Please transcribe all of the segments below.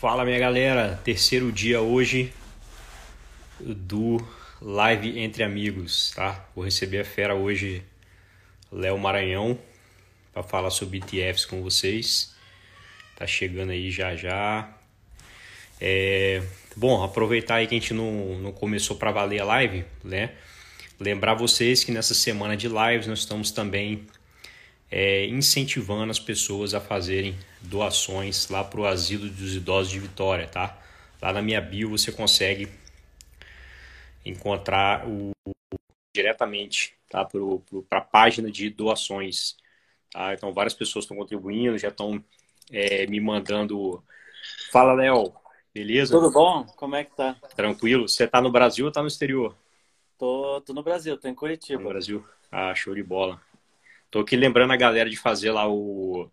Fala minha galera, terceiro dia hoje do live entre amigos, tá? Vou receber a fera hoje, Léo Maranhão, para falar sobre ETFs com vocês. Tá chegando aí já já. É... Bom, aproveitar aí que a gente não, não começou para valer a live, né? Lembrar vocês que nessa semana de lives nós estamos também é, incentivando as pessoas a fazerem doações lá para o Asilo dos Idosos de Vitória, tá? Lá na minha bio você consegue encontrar o diretamente tá? para a página de doações. Tá? Então, várias pessoas estão contribuindo, já estão é, me mandando. Fala, Léo. Beleza? Tudo bom? Como é que tá? Tranquilo. Você tá no Brasil ou tá no exterior? Tô, tô no Brasil, tô em Curitiba. No Brasil. Ah, show de bola. Tô aqui lembrando a galera de fazer lá o,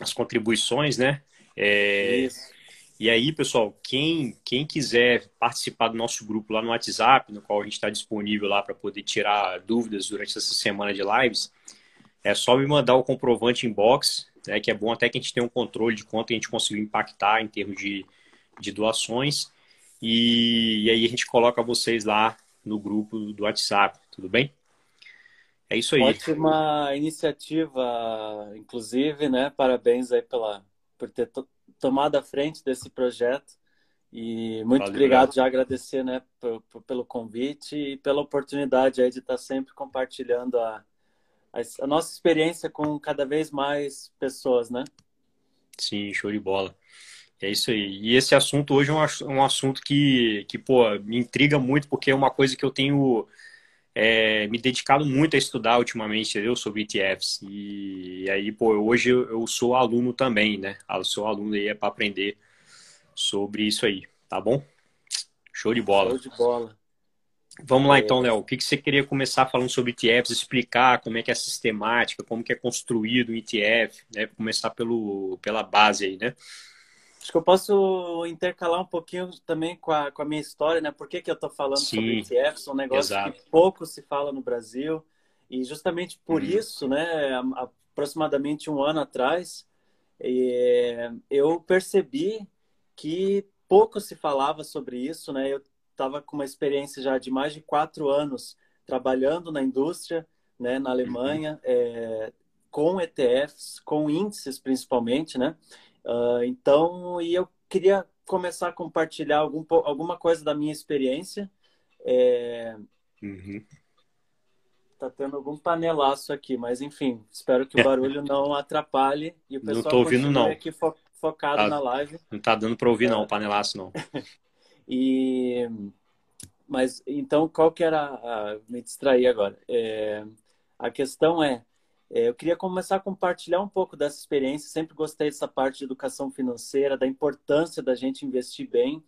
as contribuições, né? É, Isso. E aí, pessoal, quem, quem quiser participar do nosso grupo lá no WhatsApp, no qual a gente está disponível lá para poder tirar dúvidas durante essa semana de lives, é só me mandar o comprovante inbox, né, que é bom até que a gente tenha um controle de quanto a gente conseguiu impactar em termos de, de doações. E, e aí a gente coloca vocês lá no grupo do WhatsApp, tudo bem? É isso aí. Ótima iniciativa, inclusive, né? Parabéns aí pela, por ter to, tomado a frente desse projeto. E muito Valeu, obrigado, já agradecer, né, pelo convite e pela oportunidade aí de estar sempre compartilhando a, a, a nossa experiência com cada vez mais pessoas, né? Sim, show de bola. É isso aí. E esse assunto hoje é um, um assunto que, que, pô, me intriga muito, porque é uma coisa que eu tenho é, me dedicado muito a estudar ultimamente, entendeu? Sobre ETFs. E aí, pô, hoje eu, eu sou aluno também, né? Eu sou aluno aí é para aprender sobre isso aí, tá bom? Show de bola. Show de bola. Vamos lá É. então, Léo. O que que você queria começar falando sobre ETFs, explicar como é que é a sistemática, como que é construído o ETF, né? Começar pelo, pela base aí, né? Acho que eu posso intercalar um pouquinho também com a, com a minha história, né? Por que, que eu estou falando Sim, sobre ETFs? Um negócio exato. que pouco se fala no Brasil. E justamente por Uhum. isso, né, aproximadamente um ano atrás, eh, eu percebi que pouco se falava sobre isso, né? Eu estava com uma experiência já de mais de quatro anos trabalhando na indústria, né, na Alemanha, eh, com ETFs, com índices principalmente, né? Ah, então, e eu queria começar a compartilhar algum, alguma coisa da minha experiência. É, Uhum. tá tendo algum panelaço aqui, mas enfim, espero que o barulho não atrapalhe e o Não pessoal tô ouvindo, não. aqui fo- focado Ah. na live. Não tá dando para ouvir, não, É. o panelaço, não. E mas então qual que era a... me distrair agora? É, a questão é, eu queria começar a compartilhar um pouco dessa experiência. Sempre gostei dessa parte de educação financeira, da importância da gente investir bem.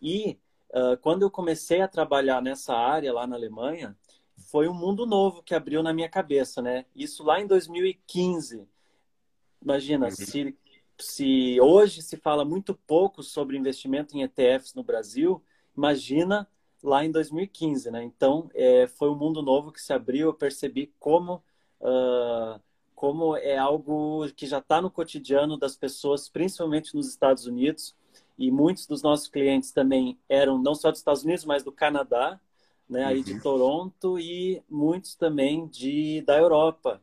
E ah, quando eu comecei a trabalhar nessa área lá na Alemanha, foi um mundo novo que abriu na minha cabeça, né? Isso lá em 2015. Imagina, Uhum. se, se hoje se fala muito pouco sobre investimento em ETFs no Brasil, imagina lá em 2015, né? Então, é, foi um mundo novo que se abriu, eu percebi como, ah, como é algo que já está no cotidiano das pessoas, principalmente nos Estados Unidos, e muitos dos nossos clientes também eram não só dos Estados Unidos, mas do Canadá, né, aí de Uhum. Toronto e muitos também de da Europa.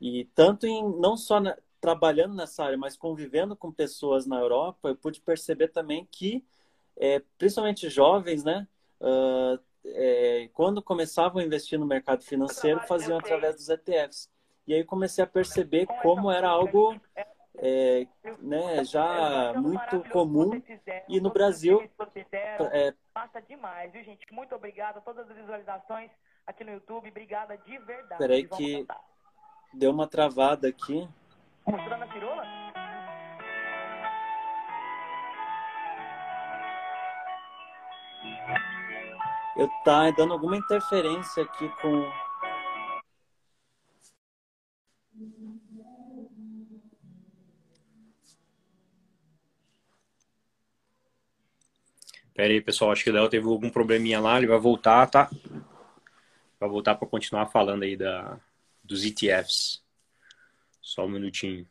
E tanto em não só na- trabalhando nessa área, mas convivendo com pessoas na Europa, eu pude perceber também que, é, principalmente jovens, né, ah, é, quando começavam a investir no mercado financeiro, faziam através dos ETFs. E aí comecei a perceber como era algo é, né, já muito comum e no Brasil é, Passa demais, viu, gente? Muito obrigada a todas as visualizações aqui no YouTube. Obrigada de verdade. Peraí que- deu uma travada aqui. Mostrando a cirola? Eu tá dando alguma interferência aqui com Pera aí, pessoal, acho que o Léo teve algum probleminha lá, ele vai voltar, tá? Vai voltar para continuar falando aí da, dos ETFs. Só um minutinho.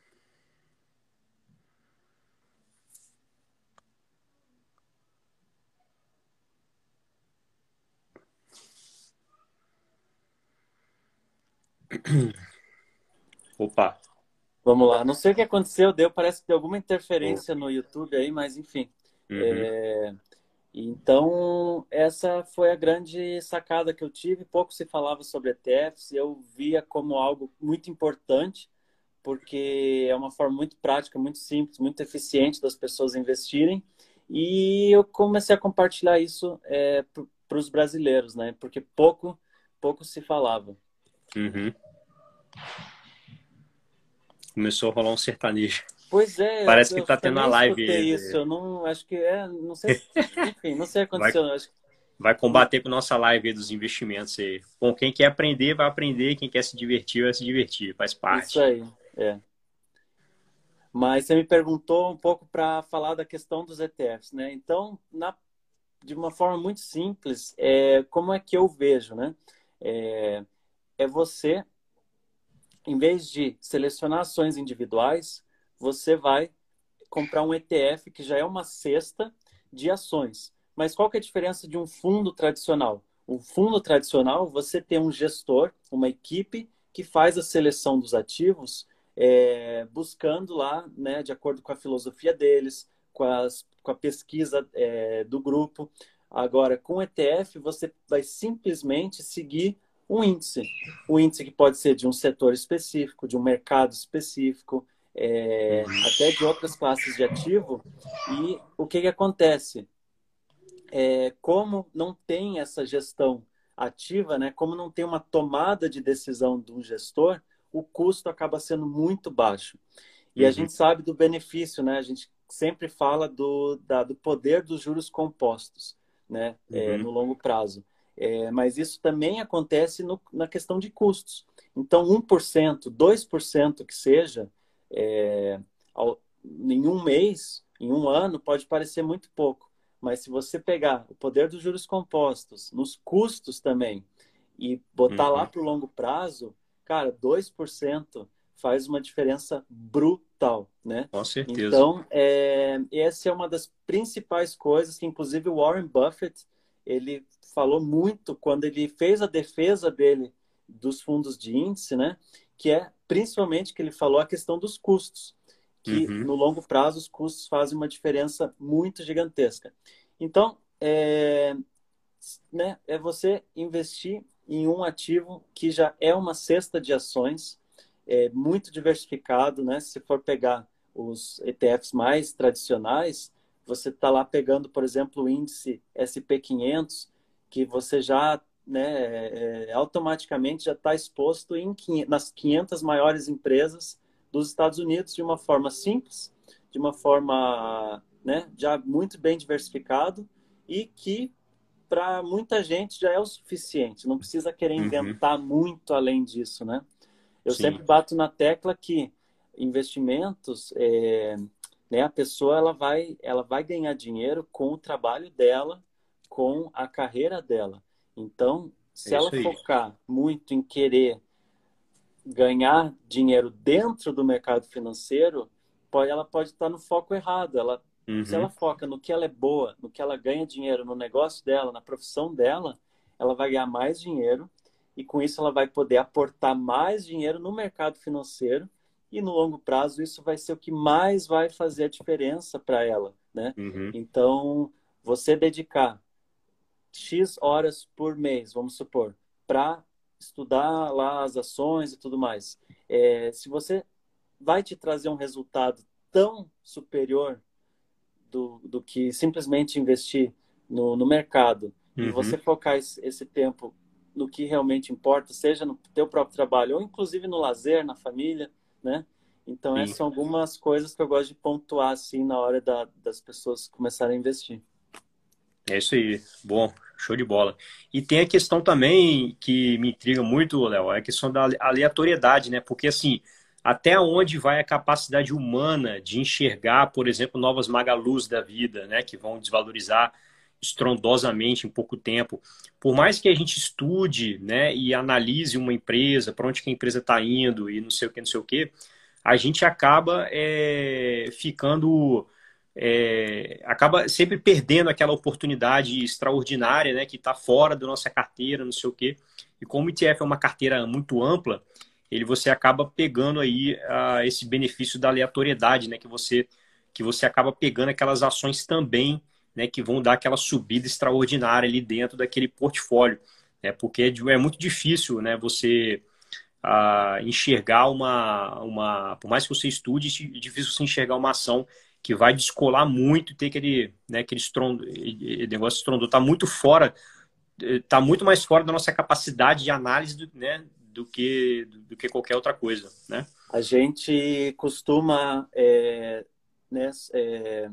Opa. Vamos lá. Não sei o que aconteceu, deu. Parece que deu alguma interferência no YouTube aí, mas enfim. Uhum. É... Então, essa foi a grande sacada que eu tive. Pouco se falava sobre ETFs, eu via como algo muito importante, porque é uma forma muito prática, muito simples, muito eficiente das pessoas investirem. E eu comecei a compartilhar isso é, para os brasileiros, né? Porque pouco, pouco se falava. Uhum. Começou a rolar um sertanejo. Pois é. Parece que tá tendo a live. isso, eu não acho que é, não sei, enfim, não sei o que aconteceu. Vai, acho... vai combater com nossa live dos investimentos aí. Bom, quem quer aprender vai aprender, quem quer se divertir vai se divertir, faz parte. Isso aí, é. Mas você me perguntou um pouco para falar da questão dos ETFs, né? Então, na, de uma forma muito simples, é, como é que eu vejo, né? É, é você, em vez de selecionar ações individuais, você vai comprar um ETF que já é uma cesta de ações. Mas qual que é a diferença de um fundo tradicional? O fundo tradicional, você tem um gestor, uma equipe que faz a seleção dos ativos, é, buscando lá, né, de acordo com a filosofia deles, com, as, com a pesquisa é, do grupo. Agora, com o ETF, você vai simplesmente seguir um índice. Um índice que pode ser de um setor específico, de um mercado específico, é, até de outras classes de ativo. E o que, que acontece? É, como não tem essa gestão ativa, né, como não tem uma tomada de decisão de um gestor, o custo acaba sendo muito baixo. E uhum. a gente sabe do benefício, né? A gente sempre fala do, da, do poder dos juros compostos, né? É, uhum. É, no longo prazo. É, mas isso também acontece no, na questão de custos. Então, 1%, 2% que seja, é, ao, em um mês, em um ano, pode parecer muito pouco. Mas se você pegar o poder dos juros compostos, nos custos também, e botar uhum. lá para o longo prazo, cara, 2% faz uma diferença brutal, né? Com certeza. Então, é, essa é uma das principais coisas que, inclusive, o Warren Buffett, ele falou muito quando ele fez a defesa dele dos fundos de índice, né? Que é principalmente que ele falou a questão dos custos, que uhum. no longo prazo os custos fazem uma diferença muito gigantesca. Então, é, né, é você investir em um ativo que já é uma cesta de ações, é muito diversificado, né? Se for pegar os ETFs mais tradicionais, você está lá pegando, por exemplo, o índice SP500, que você já né, é, é, automaticamente já está exposto em, nas 500 maiores empresas dos Estados Unidos de uma forma simples, de uma forma né, já muito bem diversificado e que para muita gente já é o suficiente, não precisa querer uhum. inventar uhum. muito além disso, né? Eu Sim. sempre bato na tecla que investimentos, é, né, a pessoa ela vai, ela vai ganhar dinheiro com o trabalho dela, com a carreira dela. Então, se é ela focar muito em querer ganhar dinheiro dentro do mercado financeiro, pode, ela pode estar no foco errado. Ela, uhum. Se ela foca no que ela é boa, no que ela ganha dinheiro, no negócio dela, na profissão dela, ela vai ganhar mais dinheiro e com isso ela vai poder aportar mais dinheiro no mercado financeiro e no longo prazo isso vai ser o que mais vai fazer a diferença para ela, né? Uhum. Então, você dedicar X horas por mês, vamos supor, para estudar lá as ações e tudo mais. É, se você vai te trazer um resultado tão superior do, do que simplesmente investir no, no mercado uhum. e você focar esse, esse, tempo no que realmente importa, seja no teu próprio trabalho ou inclusive no lazer, na família, né? Então Sim. essas são algumas coisas que eu gosto de pontuar assim na hora da, das pessoas começarem a investir. É isso aí. Bom, show de bola. E tem a questão também que me intriga muito, Léo, é a questão da aleatoriedade, né? Porque assim, até onde vai a capacidade humana de enxergar, por exemplo, novas magalus da vida, né? Que vão desvalorizar estrondosamente em pouco tempo. Por mais que a gente estude, né, e analise uma empresa, para onde que a empresa está indo e não sei o que, não sei o que, a gente acaba é, ficando é, acaba sempre perdendo aquela oportunidade extraordinária, né, que está fora da nossa carteira, não sei o quê. E como o ETF é uma carteira muito ampla, ele você acaba pegando aí esse benefício da aleatoriedade, né? Que você que você acaba pegando aquelas ações também, né? Que vão dar aquela subida extraordinária ali dentro daquele portfólio, né? Porque é, é muito difícil, né? Você uh, enxergar uma, uma, por mais que você estude, é difícil você enxergar uma ação que vai descolar muito e ter aquele, né? Aquele estrondo, negócio estrondo, tá muito fora, tá muito mais fora da nossa capacidade de análise, do, né? do que, do que qualquer outra coisa, né? A gente costuma, é, né, é,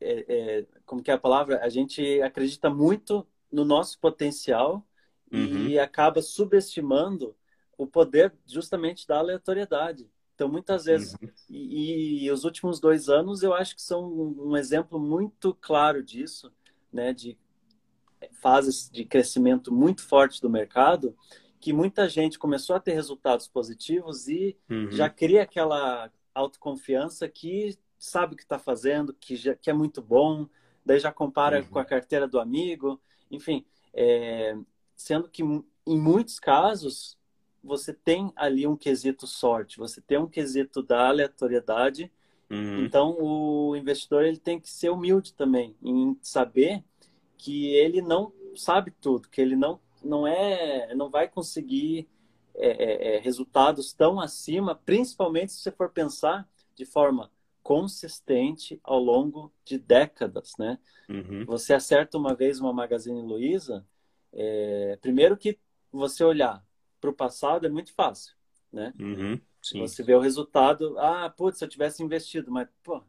é, como que é a palavra? A gente acredita muito no nosso potencial uhum. e acaba subestimando o poder justamente da aleatoriedade. Então, muitas vezes, uhum. e, e, os últimos dois anos eu acho que são um exemplo muito claro disso, né, de fases de crescimento muito forte do mercado, que muita gente começou a ter resultados positivos e uhum. já cria aquela autoconfiança que sabe o que está fazendo, que, já, que é muito bom, daí já compara uhum. com a carteira do amigo, enfim, é, sendo que em muitos casos você tem ali um quesito sorte, você tem um quesito da aleatoriedade, uhum. então o investidor ele tem que ser humilde também em saber que ele não sabe tudo, que ele não não é, não vai conseguir é, é, é, resultados tão acima, principalmente se você for pensar de forma consistente ao longo de décadas, né? Uhum. Você acerta uma vez uma Magazine Luiza, é, primeiro que você olhar para o passado é muito fácil, né? Uhum. Você vê o resultado, ah, putz, se eu tivesse investido, mas, pô,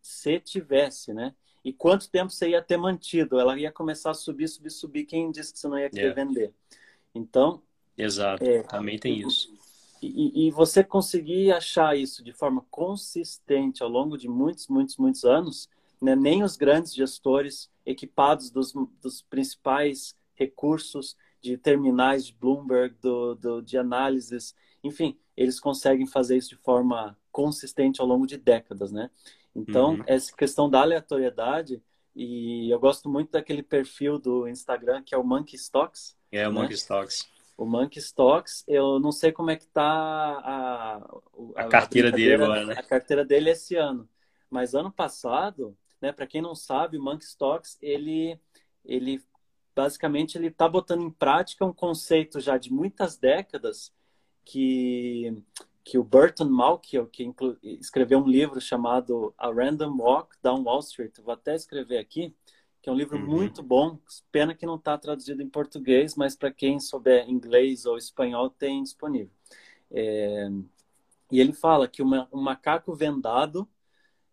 se tivesse, né? E quanto tempo você ia ter mantido? Ela ia começar a subir, subir, subir. Quem disse que você não ia querer yeah. vender? Então. Exato, é, também tem isso. E, e, você conseguir achar isso de forma consistente ao longo de muitos, muitos, muitos anos, né? nem os grandes gestores equipados dos, dos principais recursos de terminais de Bloomberg, do, do, de análises, enfim, eles conseguem fazer isso de forma consistente ao longo de décadas, né? Então, uhum. essa questão da aleatoriedade, e eu gosto muito daquele perfil do Instagram que é o Monkey Stocks. É, o né? Monkey Stocks. O Monkey Stocks, eu não sei como é que tá a, a, a carteira dele agora, né? A carteira dele esse ano. Mas ano passado, né, para quem não sabe, o Monkey Stocks, ele, ele basicamente ele está botando em prática um conceito já de muitas décadas que que o Burton Malkiel, que escreveu um livro chamado A Random Walk Down Wall Street, vou até escrever aqui, que é um livro uhum. muito bom, pena que não está traduzido em português, mas para quem souber inglês ou espanhol tem disponível. É... E ele fala que uma, um macaco vendado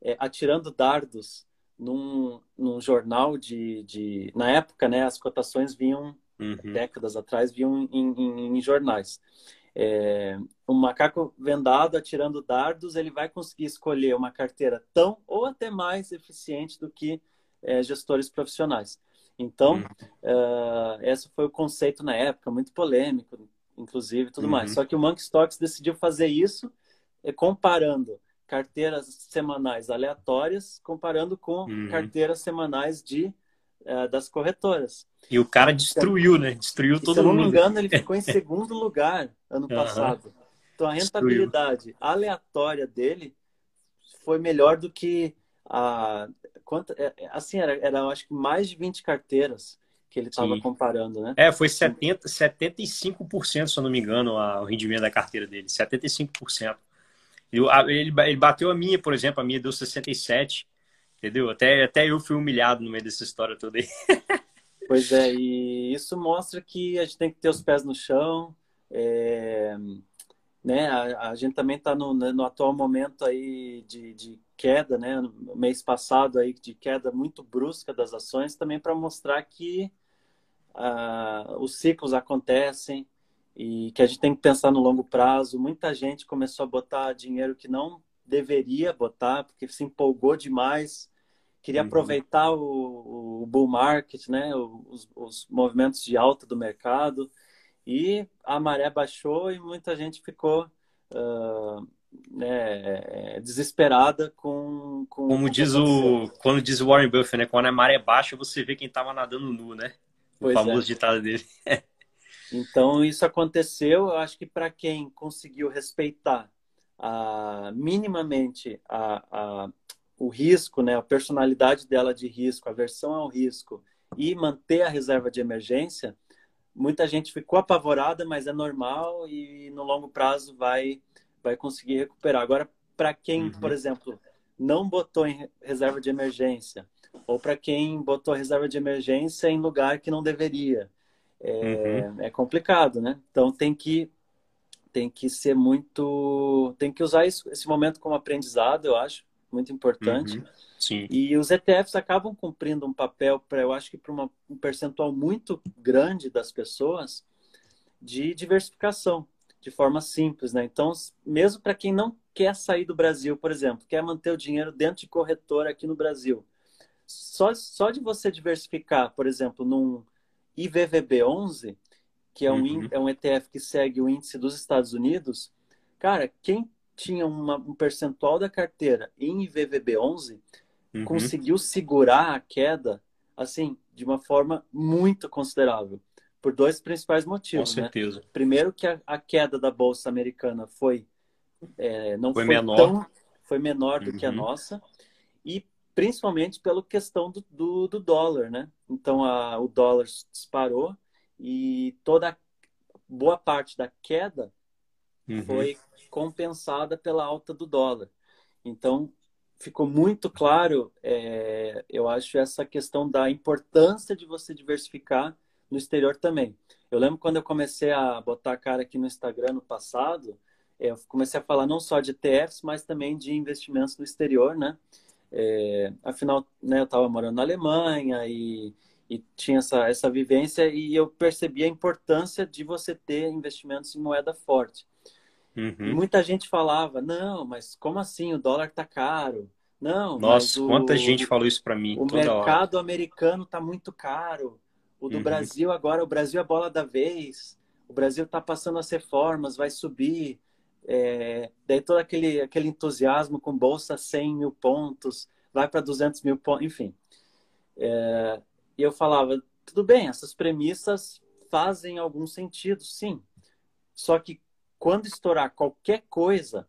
é, atirando dardos num, num jornal de, de, Na época, né, as cotações vinham, uhum. décadas atrás, vinham em, em, em jornais é, um macaco vendado atirando dardos, ele vai conseguir escolher uma carteira tão ou até mais eficiente do que é, gestores profissionais. Então, uhum. uh, esse foi o conceito na época, muito polêmico, inclusive, tudo uhum. mais. Só que o Monkey Stocks decidiu fazer isso é, comparando carteiras semanais aleatórias, comparando com uhum. carteiras semanais de uh, das corretoras. E o cara destruiu, né? Destruiu todo mundo. Se eu não me engano, ele ficou em segundo lugar ano passado. Então a rentabilidade destruiu. aleatória dele foi melhor do que a quanto é, assim era, era acho que mais de 20 carteiras que ele estava comparando, né? É, foi 70, 75%, se eu não me engano, a, o rendimento da carteira dele, 75%. Ele, ele, ele bateu a minha, por exemplo, a minha deu 67. Entendeu? Até, até eu fui humilhado no meio dessa história toda aí. Pois é, e isso mostra que a gente tem que ter os pés no chão. É, né? A, a, gente também está no, né, no atual momento aí de, de queda, né? No mês passado aí de queda muito brusca das ações, também para mostrar que uh, os ciclos acontecem e que a gente tem que pensar no longo prazo. Muita gente começou a botar dinheiro que não deveria botar, porque se empolgou demais, queria uhum. aproveitar o, o, bull market, né? Os, os, movimentos de alta do mercado, e a maré baixou e muita gente ficou uh, né, desesperada com, com Como diz o. Quando diz Warren Buffett, né? Quando a maré baixa, você vê quem estava nadando nu, né? O pois famoso é. ditado dele. Então, isso aconteceu, eu acho que para quem conseguiu respeitar a, minimamente a, a, o risco, né, a personalidade dela de risco, a versão ao risco e manter a reserva de emergência, muita gente ficou apavorada, mas é normal e no longo prazo vai, vai conseguir recuperar. Agora, para quem, uhum. por exemplo, não botou em reserva de emergência, ou para quem botou reserva de emergência em lugar que não deveria, é, uhum. é complicado, né? Então tem que tem que ser muito, tem que usar isso, esse momento como aprendizado, eu acho muito importante. Uhum. Sim. E os ETFs acabam cumprindo um papel para, eu acho que para um percentual muito grande das pessoas de diversificação, de forma simples, né? Então, mesmo para quem não quer sair do Brasil, por exemplo, quer manter o dinheiro dentro de corretora aqui no Brasil, só, só de você diversificar, por exemplo, num IVVB11, que é um, uhum. é um ETF que segue o índice dos Estados Unidos, cara, quem tinha uma, um percentual da carteira em IVVB11 uhum. conseguiu segurar a queda, assim, de uma forma muito considerável. Por dois principais motivos. Com né? certeza. Né? Primeiro que a, a, queda da Bolsa Americana foi é, não foi, foi, menor, tão, foi menor do uhum. que a uhum. nossa. E principalmente pela questão do, do, do dólar, né? Então a, o dólar disparou e toda boa parte da queda uhum. foi compensada pela alta do dólar. Então, ficou muito claro, é, eu acho, essa questão da importância de você diversificar no exterior também. Eu lembro quando eu comecei a botar a cara aqui no Instagram no passado, eu comecei a falar não só de ETFs, mas também de investimentos no exterior, né? É, afinal, né, eu estava morando na Alemanha e, e tinha essa, essa vivência e eu percebi a importância de você ter investimentos em moeda forte. Uhum. muita gente falava, não, mas como assim? O dólar tá caro. Não, Nossa, o, quanta gente falou isso para mim. O mercado hora. americano tá muito caro. O do uhum. Brasil agora, o Brasil é a bola da vez. O Brasil tá passando as reformas, vai subir. É, daí todo aquele, aquele entusiasmo com bolsa 100 mil pontos, vai para 200 mil pontos, enfim. É, e eu falava, tudo bem, essas premissas fazem algum sentido, sim. Só que quando estourar qualquer coisa,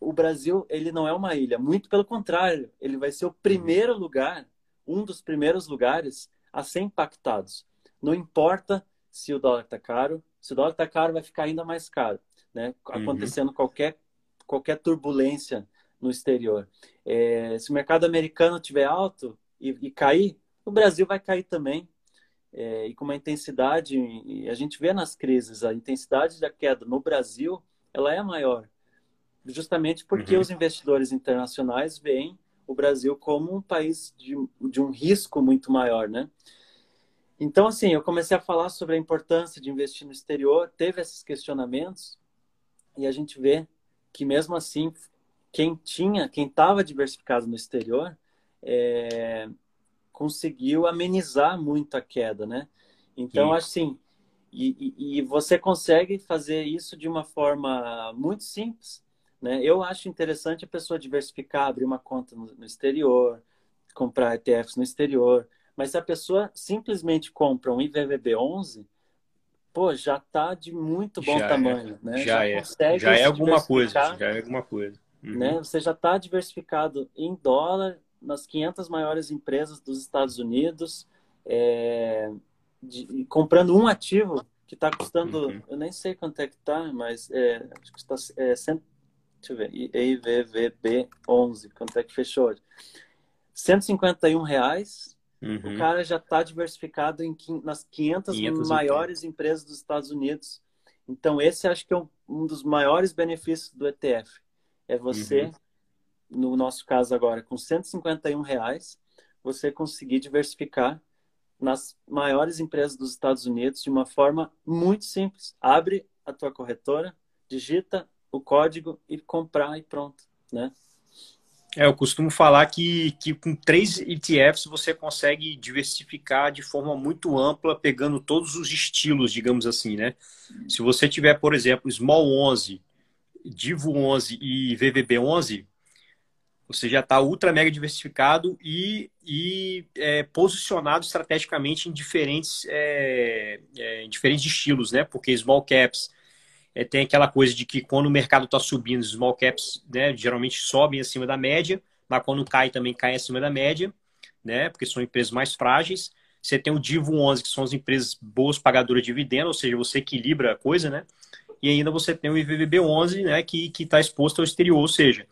o Brasil ele não é uma ilha, muito pelo contrário, ele vai ser o primeiro lugar, um dos primeiros lugares a ser impactados. Não importa se o dólar está caro, se o dólar está caro, vai ficar ainda mais caro, né? Uhum. Acontecendo uhum. qualquer qualquer turbulência no exterior. É, se o mercado americano tiver alto e, e cair, o Brasil vai cair também é, e com uma intensidade, a gente vê nas crises, a intensidade da queda no Brasil, ela é maior, justamente porque uhum. os investidores internacionais veem o Brasil como um país de, de um risco muito maior, né? Então, assim, eu comecei a falar sobre a importância de investir no exterior, teve esses questionamentos, e a gente vê que mesmo assim, quem tinha, quem estava diversificado no exterior, é, conseguiu amenizar muito a queda, né? Então, Sim. assim, e, e, e, você consegue fazer isso de uma forma muito simples, né? Eu acho interessante a pessoa diversificar, abrir uma conta no, no exterior, comprar ETFs no exterior, mas se a pessoa simplesmente compra um IVVB11, pô, já está de muito bom já é. tamanho, é. né? Já, já é, já é alguma coisa, já é alguma coisa. Uhum. Né? Você já está diversificado em dólar, nas 500 maiores empresas dos Estados Unidos, é, de, comprando um ativo que está custando, uhum. eu nem sei quanto é que está, mas é, acho que está, é, cento, deixa eu ver, EIVVB11, quanto é que fechou hoje? 151 reais, uhum. o cara já está diversificado em, nas 500, 500 maiores empresas dos Estados Unidos. Então, esse acho que é um, um dos maiores benefícios do ETF. É você uhum no nosso caso agora, com 151 reais, você conseguir diversificar nas maiores empresas dos Estados Unidos de uma forma muito simples. Abre a tua corretora, digita o código e comprar e pronto, né? É, eu costumo falar que, que com três ETFs você consegue diversificar de forma muito ampla, pegando todos os estilos, digamos assim, né? Se você tiver, por exemplo, Small 11, Divo 11 e VVB 11, você já está ultra mega diversificado e, e é, posicionado estrategicamente em diferentes, é, é, em diferentes estilos, né? Porque small caps é, tem aquela coisa de que quando o mercado está subindo, os small caps né, geralmente sobem acima da média, mas quando cai também cai acima da média, né? Porque são empresas mais frágeis. Você tem o Divo 11, que são as empresas boas pagadoras de dividendo, ou seja, você equilibra a coisa, né? E ainda você tem o IVVB 11, né, que está exposto ao exterior, ou seja,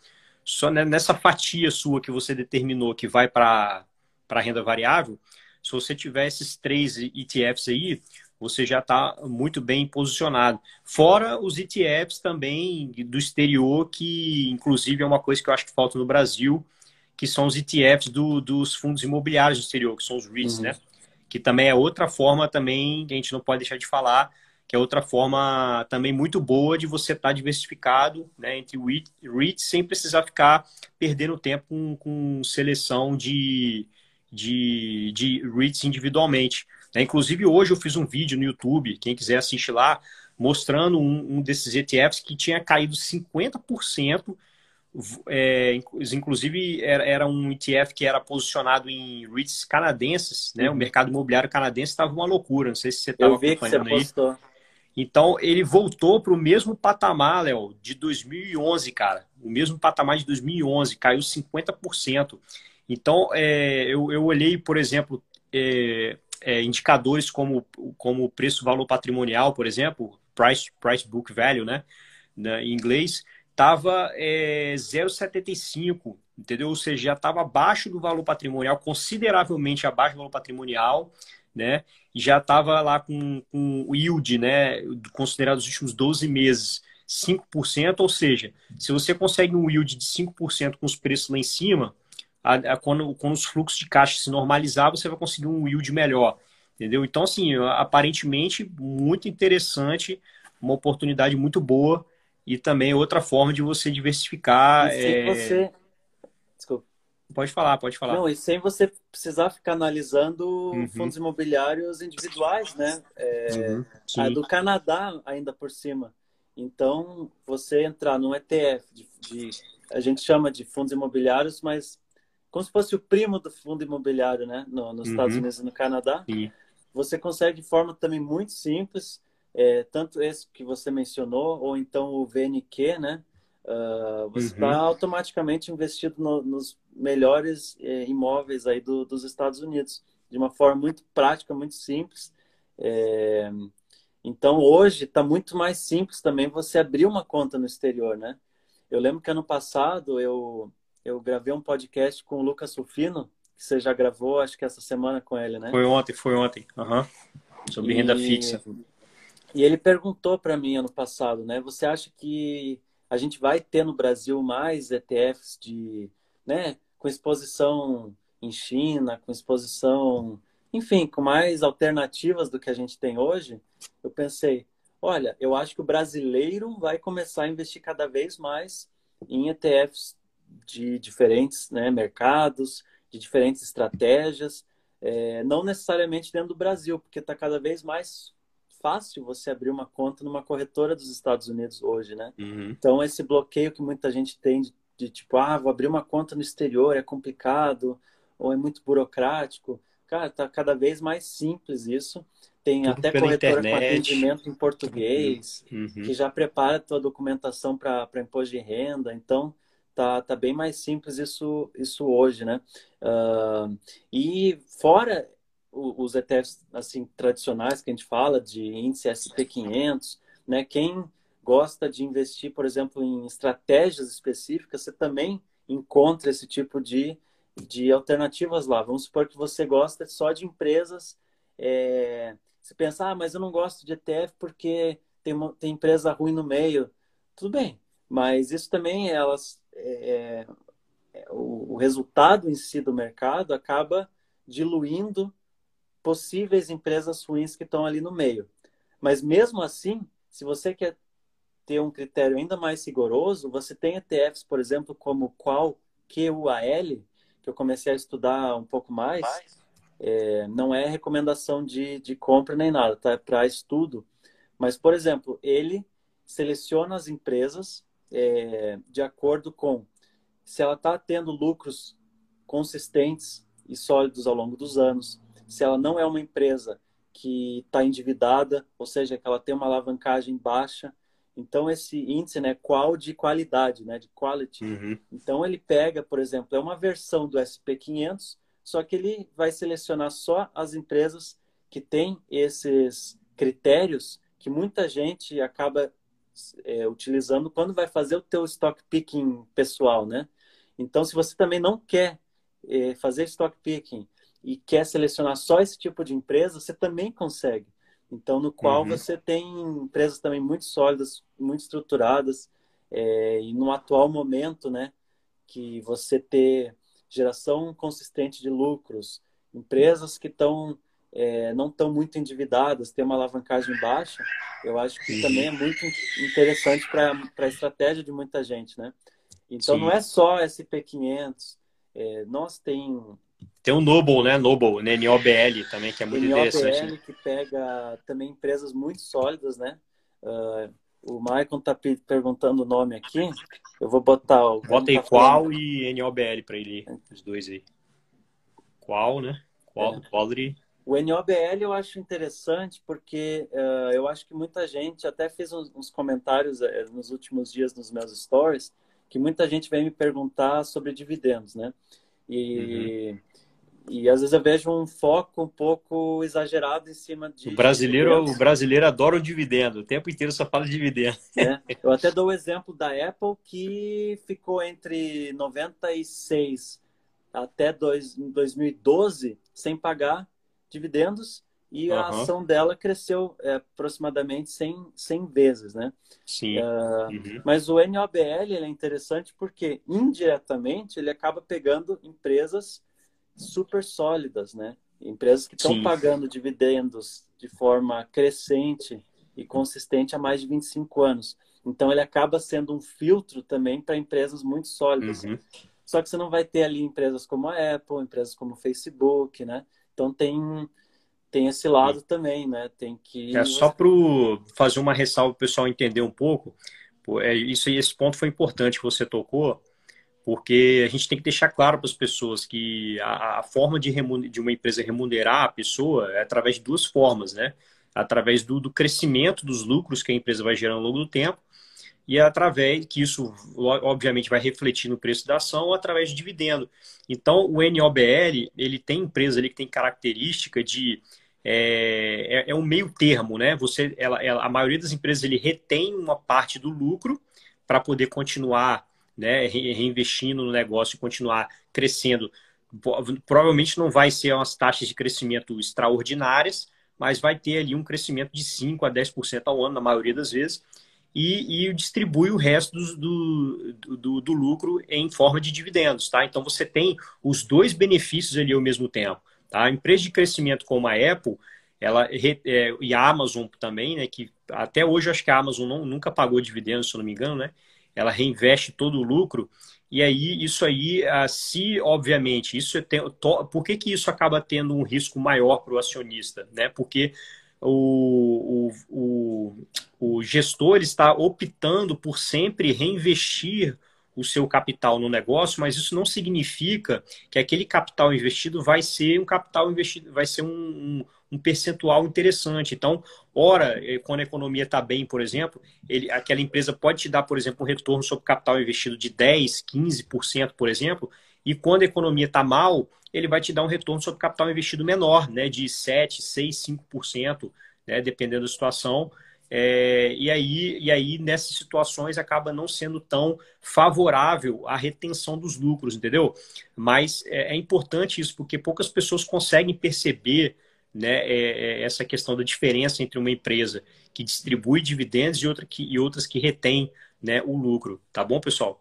só nessa fatia sua que você determinou que vai para a renda variável, se você tiver esses três ETFs aí, você já está muito bem posicionado. Fora os ETFs também do exterior, que inclusive é uma coisa que eu acho que falta no Brasil, que são os ETFs do, dos fundos imobiliários do exterior, que são os REITs, uhum. né? Que também é outra forma também que a gente não pode deixar de falar, que é outra forma também muito boa de você estar tá diversificado né, entre REITs sem precisar ficar perdendo tempo com, com seleção de, de, de REITs individualmente. Né? Inclusive, hoje eu fiz um vídeo no YouTube, quem quiser assistir lá, mostrando um, um desses ETFs que tinha caído 50%. É, inclusive, era, era, um ETF que era posicionado em REITs canadenses, né? Uhum. O mercado imobiliário canadense estava uma loucura. Não sei se você estava acompanhando que você aí. Então, ele voltou para o mesmo patamar, Léo, de 2011, cara. O mesmo patamar de 2011, caiu 50%. Então, é, eu, eu olhei, por exemplo, é, é, indicadores como, como preço-valor patrimonial, por exemplo, price, price book value, né, né em inglês, estava é, 0,75, entendeu? Ou seja, já estava abaixo do valor patrimonial, consideravelmente abaixo do valor patrimonial, né? E já estava lá com, com o yield, né? Considerado os últimos 12 meses, 5%. Ou seja, se você consegue um yield de 5% com os preços lá em cima, a, a, quando, quando os fluxos de caixa se normalizar, você vai conseguir um yield melhor. Entendeu? Então, assim, aparentemente, muito interessante, uma oportunidade muito boa e também outra forma de você diversificar. E se é... você Pode falar, pode falar. Não, e sem você precisar ficar analisando uhum. fundos imobiliários individuais, né? É, uhum. A do Canadá, ainda por cima. Então, você entrar num ETF, de, de, a gente chama de fundos imobiliários, mas como se fosse o primo do fundo imobiliário, né? No, nos uhum. Estados Unidos e no Canadá. Sim. Você consegue de forma também muito simples, é, tanto esse que você mencionou, ou então o VNQ, né? Uh, você está uhum. automaticamente investido no, nos melhores eh, imóveis aí do, dos Estados Unidos, de uma forma muito prática, muito simples. É... Então, hoje está muito mais simples também você abrir uma conta no exterior, né? Eu lembro que ano passado eu, eu gravei um podcast com o Lucas Sufino, que você já gravou, acho que essa semana com ele, né? Foi ontem, foi ontem. Uhum. Sobre e... renda fixa. E ele perguntou para mim ano passado, né? Você acha que a gente vai ter no Brasil mais ETFs de, né, com exposição em China, com exposição, enfim, com mais alternativas do que a gente tem hoje? Eu pensei, olha, eu acho que o brasileiro vai começar a investir cada vez mais em ETFs de diferentes né, mercados, de diferentes estratégias, é, não necessariamente dentro do Brasil, porque está cada vez mais fácil você abrir uma conta numa corretora dos Estados Unidos hoje, né? Uhum. Então, esse bloqueio que muita gente tem de, de, tipo, ah, vou abrir uma conta no exterior, é complicado, ou é muito burocrático. Cara, tá cada vez mais simples isso. Tem Tudo até corretora internet. com atendimento em português, uhum. uhum. que já prepara a tua documentação para imposto de renda. Então, tá, tá bem mais simples isso, isso hoje, né? Uh, e fora os ETFs assim tradicionais que a gente fala de índice S&P 500, né? Quem gosta de investir, por exemplo, em estratégias específicas, você também encontra esse tipo de, de alternativas lá. Vamos supor que você gosta só de empresas. É... Você pensa, ah, mas eu não gosto de ETF porque tem, uma, tem empresa ruim no meio. Tudo bem, mas isso também elas é, é, o, o resultado em si do mercado acaba diluindo possíveis empresas ruins que estão ali no meio. Mas mesmo assim, se você quer ter um critério ainda mais rigoroso, você tem ETFs, por exemplo, como qual QUAL, que eu comecei a estudar um pouco mais. É, não é recomendação de, de compra nem nada, tá? É para estudo. Mas, por exemplo, ele seleciona as empresas é, de acordo com se ela está tendo lucros consistentes e sólidos ao longo dos anos, se ela não é uma empresa que está endividada, ou seja, que ela tem uma alavancagem baixa. Então, esse índice, né, qual de qualidade, né, de quality. Uhum. Então, ele pega, por exemplo, é uma versão do SP500, só que ele vai selecionar só as empresas que têm esses critérios que muita gente acaba é, utilizando quando vai fazer o teu stock picking pessoal, né? Então, se você também não quer é, fazer stock picking e quer selecionar só esse tipo de empresa, você também consegue. Então, no qual uhum. você tem empresas também muito sólidas, muito estruturadas, é, e no atual momento, né, que você ter geração consistente de lucros, empresas que estão é, não estão muito endividadas, tem uma alavancagem baixa, eu acho que Sim. também é muito interessante para a estratégia de muita gente, né? Então Sim. não é só SP500, é, nós tem tem o Noble, né? Noble, né? NOBL também, que é muito NOBL, interessante. Né? que pega também empresas muito sólidas, né? Uh, o Maicon está perguntando o nome aqui. Eu vou botar o. Bota aí tá qual falando. e NOBL para ele, os dois aí. Qual, né? Qual, é. Quality. O NOBL eu acho interessante porque uh, eu acho que muita gente até fez uns, uns comentários uh, nos últimos dias nos meus stories que muita gente vem me perguntar sobre dividendos, né? E, uhum. e às vezes eu vejo um foco um pouco exagerado em cima de. O brasileiro, o brasileiro adora o dividendo, o tempo inteiro só fala de dividendo. É, eu até dou o exemplo da Apple, que ficou entre 96 até dois, 2012 sem pagar dividendos e a ação dela cresceu é, aproximadamente 100, 100 vezes, né? Sim. Uh, uhum. Mas o NOBL é interessante porque, indiretamente, ele acaba pegando empresas super sólidas, né? Empresas que estão pagando dividendos de forma crescente e consistente há mais de 25 anos. Então, ele acaba sendo um filtro também para empresas muito sólidas. Uhum. Só que você não vai ter ali empresas como a Apple, empresas como o Facebook, né? Então, tem tem esse lado também, né? Tem que. É só para fazer uma ressalva para o pessoal entender um pouco. É, isso esse ponto foi importante que você tocou, porque a gente tem que deixar claro para as pessoas que a, a forma de, de uma empresa remunerar a pessoa é através de duas formas, né? Através do, do crescimento dos lucros que a empresa vai gerando ao longo do tempo e através que isso obviamente vai refletir no preço da ação através de dividendo. Então o NOBL ele tem empresa ali que tem característica de é, é, é um meio termo, né? Você, ela, ela, a maioria das empresas ele retém uma parte do lucro para poder continuar, né, reinvestindo no negócio e continuar crescendo. Provavelmente não vai ser umas taxas de crescimento extraordinárias, mas vai ter ali um crescimento de 5 a 10% ao ano, na maioria das vezes, e, e distribui o resto do, do, do, lucro em forma de dividendos. Tá? Então você tem os dois benefícios ali ao mesmo tempo. Tá? A empresa de crescimento como a Apple, ela é, e a Amazon também, né, que até hoje acho que a Amazon não, nunca pagou dividendos, se eu não me engano, né? Ela reinveste todo o lucro. E aí, isso aí, se, obviamente, isso é tem, to, por que, que isso acaba tendo um risco maior para o acionista? Né? Porque o, o, o, gestor está optando por sempre reinvestir o seu capital no negócio, mas isso não significa que aquele capital investido vai ser um capital investido, vai ser um, um, um percentual interessante. Então, ora, eh, quando a economia está bem, por exemplo, ele, aquela empresa pode te dar, por exemplo, um retorno sobre capital investido de 10, 15%, por exemplo, e quando a economia está mal, ele vai te dar um retorno sobre capital investido menor, né, de 7, 6, 5%, né, dependendo da situação. É, e, aí, e aí, nessas situações, acaba não sendo tão favorável à retenção dos lucros, entendeu? Mas é, é importante isso, porque poucas pessoas conseguem perceber né, é, é essa questão da diferença entre uma empresa que distribui dividendos e, outra que, e outras que retém né, o lucro. Tá bom, pessoal?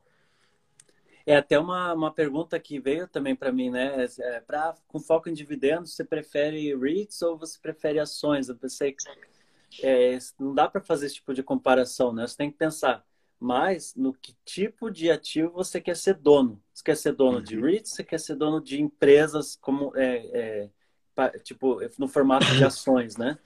É até uma, uma pergunta que veio também para mim, né? É, pra, com foco em dividendos, você prefere REITs ou você prefere ações? Eu pensei que é, não dá para fazer esse tipo de comparação, né? Você tem que pensar mais no que tipo de ativo você quer ser dono. Você quer ser dono uhum. de REITs, você quer ser dono de empresas como é, é, tipo no formato de ações, né?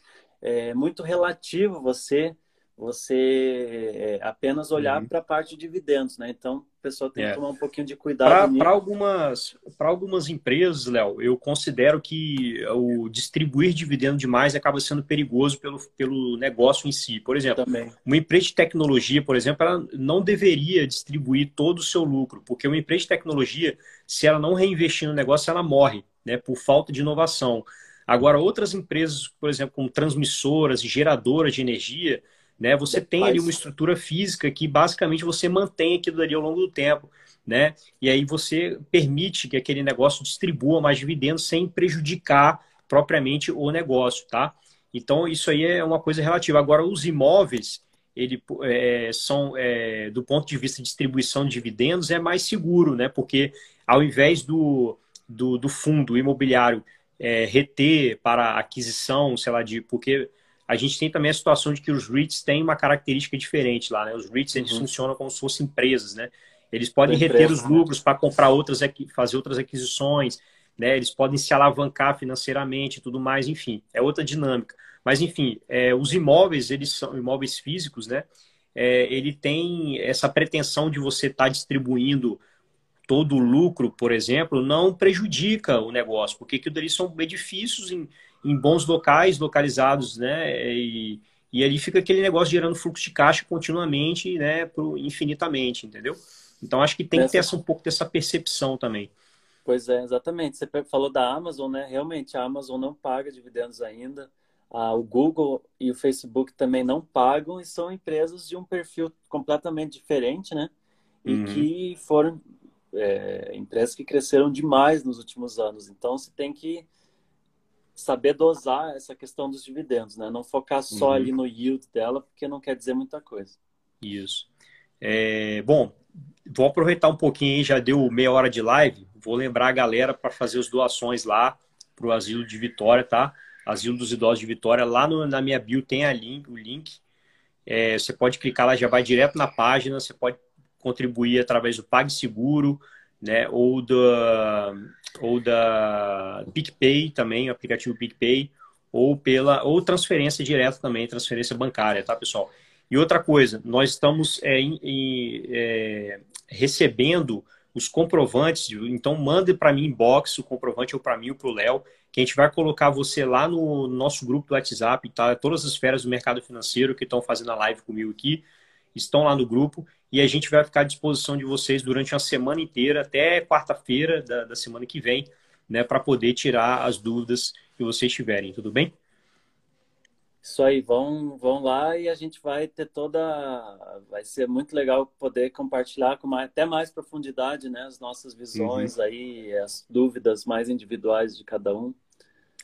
É muito relativo você você é, apenas olhar uhum. para a parte de dividendos, né? Então, a pessoa tem é. que tomar um pouquinho de cuidado. Para algumas, algumas empresas, Léo, eu considero que o distribuir dividendo demais acaba sendo perigoso pelo, pelo negócio em si. Por exemplo, Também. uma empresa de tecnologia, por exemplo, ela não deveria distribuir todo o seu lucro, porque uma empresa de tecnologia, se ela não reinvestir no negócio, ela morre, né? Por falta de inovação. Agora, outras empresas, por exemplo, como transmissoras e geradoras de energia, né? Você tem ali uma estrutura física que basicamente você mantém aquilo ali ao longo do tempo, né? E aí você permite que aquele negócio distribua mais dividendos sem prejudicar propriamente o negócio, tá? Então isso aí é uma coisa relativa. Agora os imóveis ele é, são é, do ponto de vista de distribuição de dividendos é mais seguro, né? Porque ao invés do, do, do fundo imobiliário é, reter para aquisição, sei lá, de porque a gente tem também a situação de que os REITs têm uma característica diferente lá, né? Os REITs eles uhum. funcionam como se fossem empresas, né? Eles podem Empresa, reter os né? lucros né? para comprar outras, fazer outras aquisições, né? Eles podem se alavancar financeiramente e tudo mais, enfim, é outra dinâmica. Mas, enfim, é, os imóveis, eles são imóveis físicos, né? É, ele tem essa pretensão de você estar tá distribuindo todo o lucro, por exemplo, não prejudica o negócio, porque aquilo ali são edifícios em, em bons locais, localizados, né? E, e ali fica aquele negócio gerando fluxo de caixa continuamente, né? Pro, infinitamente, entendeu? Então acho que tem Essa... que ter essa, um pouco dessa percepção também. Pois é, exatamente. Você falou da Amazon, né? Realmente a Amazon não paga dividendos ainda. Ah, o Google e o Facebook também não pagam e são empresas de um perfil completamente diferente, né? E uhum. que foram é, empresas que cresceram demais nos últimos anos. Então, você tem que saber dosar essa questão dos dividendos, né? Não focar só uhum. ali no yield dela, porque não quer dizer muita coisa. Isso. É, bom, vou aproveitar um pouquinho aí, já deu meia hora de live. Vou lembrar a galera para fazer as doações lá para o Asilo de Vitória, tá? Asilo dos Idosos de Vitória. Lá no, na minha bio tem a link, o link. É, você pode clicar lá, já vai direto na página. Você pode contribuir através do PagSeguro, né? Ou da, ou da PicPay também, aplicativo PicPay, ou pela ou transferência direta também, transferência bancária, tá, pessoal? E outra coisa, nós estamos é, em, é, recebendo os comprovantes, então mande para mim inbox o comprovante ou para mim ou para o Léo, que a gente vai colocar você lá no nosso grupo do WhatsApp, tá? Todas as feras do mercado financeiro que estão fazendo a live comigo aqui estão lá no grupo e a gente vai ficar à disposição de vocês durante uma semana inteira, até quarta-feira da, da, semana que vem, né, para poder tirar as dúvidas que vocês tiverem, tudo bem? Isso aí, vão, vão lá e a gente vai ter toda. Vai ser muito legal poder compartilhar com mais, até mais profundidade né, as nossas visões uhum. aí, as dúvidas mais individuais de cada um.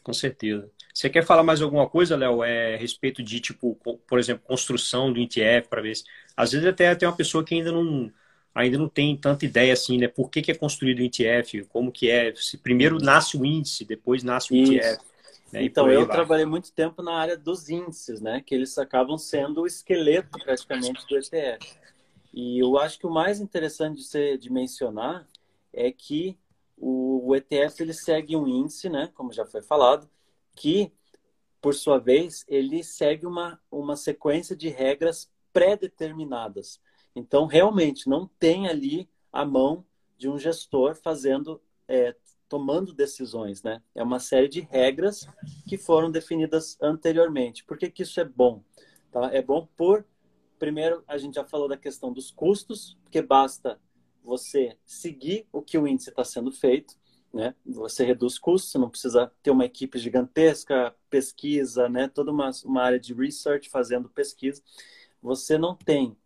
Com certeza. Você quer falar mais alguma coisa, Léo, é, a respeito de, tipo, por exemplo, construção do ETF, para ver se. Às vezes até tem uma pessoa que ainda não, ainda não tem tanta ideia assim, né? Por que, que é construído o ETF, como que é. Se primeiro nasce o índice, depois nasce o Isso. ETF. Né? Então, eu vai. trabalhei muito tempo na área dos índices, né? Que eles acabam sendo o esqueleto praticamente do ETF. E eu acho que o mais interessante de, ser, de mencionar é que o, o ETF ele segue um índice, né, como já foi falado, que, por sua vez, ele segue uma, uma sequência de regras pré-determinadas. Então, realmente, não tem ali a mão de um gestor fazendo, é, tomando decisões, né? É uma série de regras que foram definidas anteriormente. Por que, que isso é bom? Tá? É bom por, primeiro, a gente já falou da questão dos custos, porque basta você seguir o que o índice está sendo feito, né? Você reduz custos, você não precisa ter uma equipe gigantesca, pesquisa, né? Toda uma, uma área de research fazendo pesquisa. Você não tem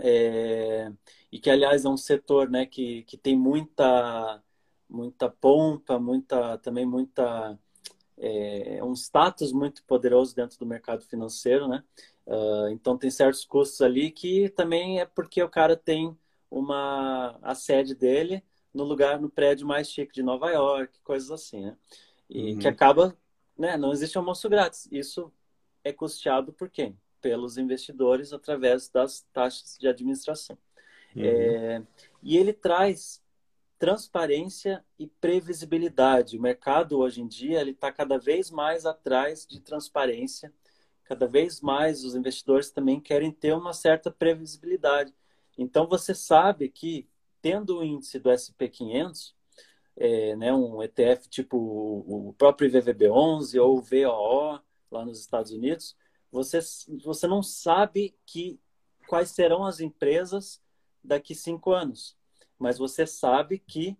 é, e que aliás é um setor, né? Que, que tem muita muita pompa, muita também muita é, um status muito poderoso dentro do mercado financeiro, né? Uh, então tem certos custos ali que também é porque o cara tem uma a sede dele no lugar no prédio mais chique de Nova York, coisas assim, né? E uhum. que acaba, né? Não existe almoço grátis. Isso é custeado por quem? Pelos investidores através das taxas de administração. Uhum. É, e ele traz transparência e previsibilidade. O mercado hoje em dia ele está cada vez mais atrás de transparência, cada vez mais os investidores também querem ter uma certa previsibilidade. Então você sabe que tendo o índice do SP 500, é, né, um ETF tipo o próprio IVVB11 ou o VOO lá nos Estados Unidos, você, você não sabe que quais serão as empresas daqui cinco anos, mas você sabe que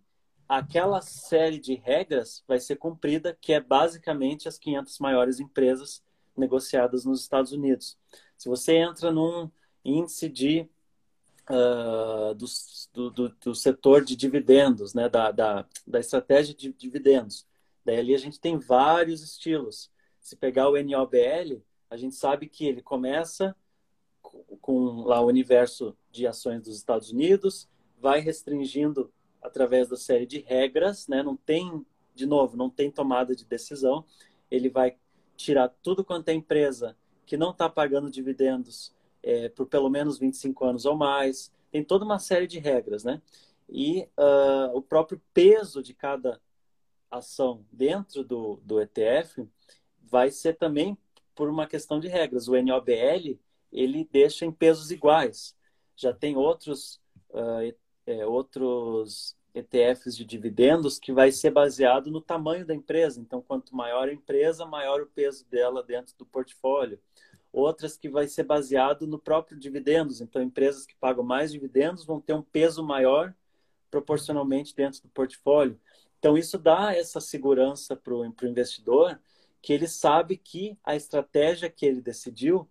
aquela série de regras vai ser cumprida, que é basicamente as 500 maiores empresas negociadas nos Estados Unidos. Se você entra num índice de uh, do, do, do, setor de dividendos, né, da, da, da estratégia de dividendos, daí ali a gente tem vários estilos. Se pegar o NOBL, a gente sabe que ele começa com lá o universo de ações dos Estados Unidos, vai restringindo através da série de regras, né? Não tem, de novo, não tem tomada de decisão. Ele vai tirar tudo quanto é empresa que não está pagando dividendos é, por pelo menos 25 anos ou mais. Tem toda uma série de regras, né? E uh, o próprio peso de cada ação dentro do, do ETF vai ser também por uma questão de regras. O NOBL ele deixa em pesos iguais. Já tem outros, uh, é, outros ETFs de dividendos que vai ser baseado no tamanho da empresa. Então, quanto maior a empresa, maior o peso dela dentro do portfólio. Outras que vai ser baseado no próprio dividendos. Então, empresas que pagam mais dividendos vão ter um peso maior proporcionalmente dentro do portfólio. Então, isso dá essa segurança para o investidor, que ele sabe que a estratégia que ele decidiu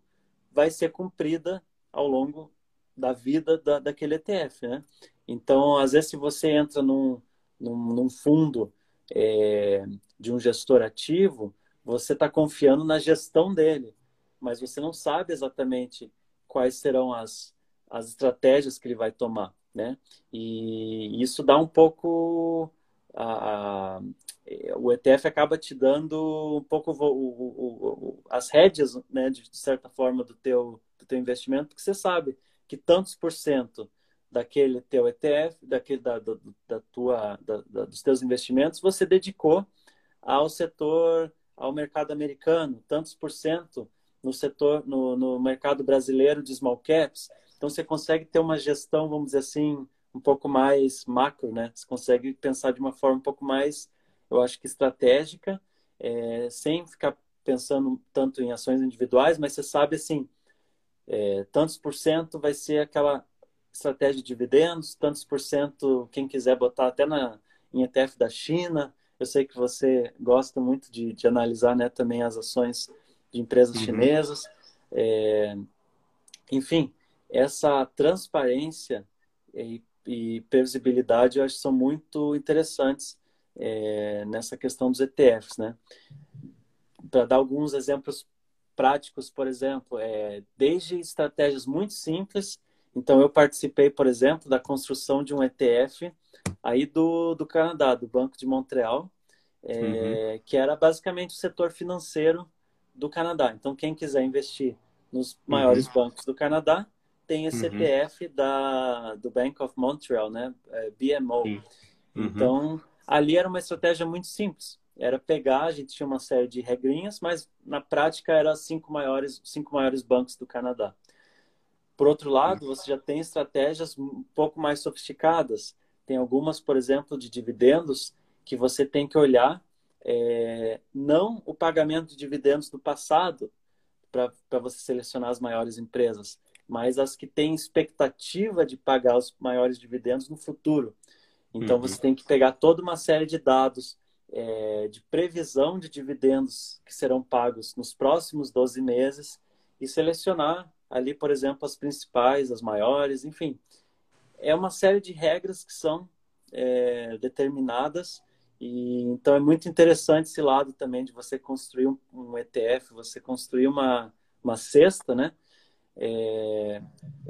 vai ser cumprida ao longo da vida da, daquele ETF, né? Então, às vezes, se você entra num, num, num fundo é, de um gestor ativo, você está confiando na gestão dele, mas você não sabe exatamente quais serão as, as estratégias que ele vai tomar, né? E isso dá um pouco a, a, o ETF acaba te dando um pouco o, o, o, as rédeas, né, de certa forma, do teu, do teu investimento, porque você sabe que tantos por cento daquele teu ETF, daquele da, da, da tua, da, dos teus investimentos, você dedicou ao setor, ao mercado americano, tantos por cento no setor, no, no mercado brasileiro de small caps. Então você consegue ter uma gestão, vamos dizer assim, um pouco mais macro, né? Você consegue pensar de uma forma um pouco mais, eu acho que estratégica, é, sem ficar pensando tanto em ações individuais, mas você sabe assim, é, tantos por cento vai ser aquela estratégia de dividendos, tantos por cento, quem quiser botar até na, em ETF da China. Eu sei que você gosta muito de, de analisar né, também as ações de empresas uhum. chinesas. É, enfim, essa transparência e, e, previsibilidade eu acho que são muito interessantes é, nessa questão dos ETFs. Né? Para dar alguns exemplos práticos, por exemplo, é, desde estratégias muito simples. Então, eu participei, por exemplo, da construção de um ETF aí do, do Canadá, do Banco de Montreal, é, uhum. que era basicamente o setor financeiro do Canadá. Então, quem quiser investir nos maiores uhum. bancos do Canadá, tem esse uhum. ETF da, do Bank of Montreal, né? É, BMO. Uhum. Então, ali era uma estratégia muito simples era pegar, a gente tinha uma série de regrinhas, mas na prática eram cinco maiores, cinco maiores bancos do Canadá. Por outro lado, você já tem estratégias um pouco mais sofisticadas. Tem algumas, por exemplo, de dividendos que você tem que olhar é, não o pagamento de dividendos do passado para você selecionar as maiores empresas, mas as que têm expectativa de pagar os maiores dividendos no futuro. Então uhum. você tem que pegar toda uma série de dados é, de previsão de dividendos que serão pagos nos próximos 12 meses e selecionar ali, por exemplo, as principais, as maiores, enfim. É uma série de regras que são é, determinadas e então é muito interessante esse lado também de você construir um, um ETF, você construir uma, uma cesta, né? É,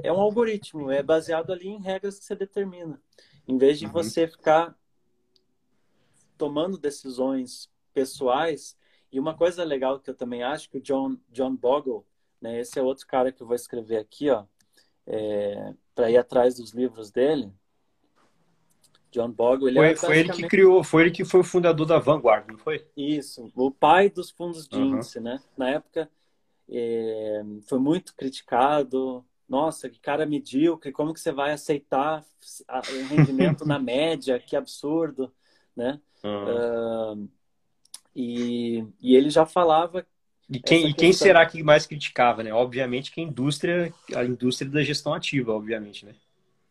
é um algoritmo, é baseado ali em regras que você determina. Em vez de uhum. você ficar tomando decisões pessoais. E uma coisa legal que eu também acho que o John, John Bogle, né, esse é outro cara que eu vou escrever aqui, ó, é, para ir atrás dos livros dele. John Bogle, ele foi, é foi ele que criou, foi ele que foi o fundador da Vanguard, não foi? Isso, o pai dos fundos de uhum. índice, né? Na época, é, foi muito criticado. Nossa, que cara medíocre, como que você vai aceitar o rendimento na média? Que absurdo, né? Uhum. Uh, e, e ele já falava e quem, e quem será que mais criticava, né? Obviamente que a indústria, a indústria da gestão ativa, obviamente, né?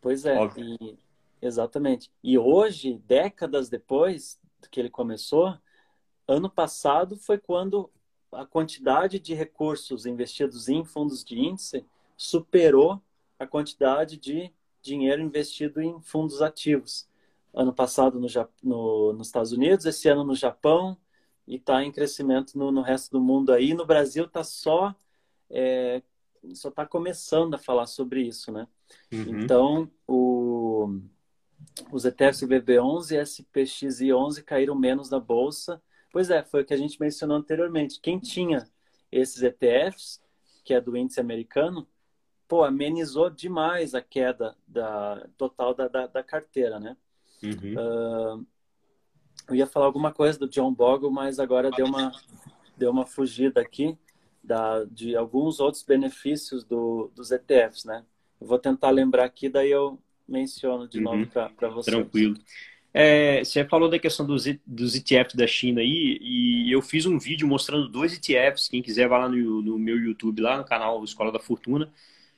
Pois é, e, exatamente. E hoje, décadas depois que ele começou, ano passado foi quando a quantidade de recursos investidos em fundos de índice superou a quantidade de dinheiro investido em fundos ativos. Ano passado no, no, nos Estados Unidos, esse ano no Japão, e está em crescimento no, no, resto do mundo aí. No Brasil está só é, só está começando a falar sobre isso, né? Uhum. Então, o, os ETFs IBB11 e SPXI11 caíram menos da bolsa Pois é, foi o que a gente mencionou anteriormente. Quem tinha esses ETFs, que é do índice americano, pô, amenizou demais a queda da, total da, da, da carteira, né? Uhum. Uh, eu ia falar alguma coisa do John Bogle, mas agora deu uma, deu uma fugida aqui da, de alguns outros benefícios do, dos ETFs, né? Eu vou tentar lembrar aqui, daí eu menciono de uhum. novo para vocês. Tranquilo. É, você falou da questão dos, dos ETFs da China aí, e eu fiz um vídeo mostrando dois ETFs. Quem quiser vai lá no, no meu YouTube, lá no canal Escola da Fortuna.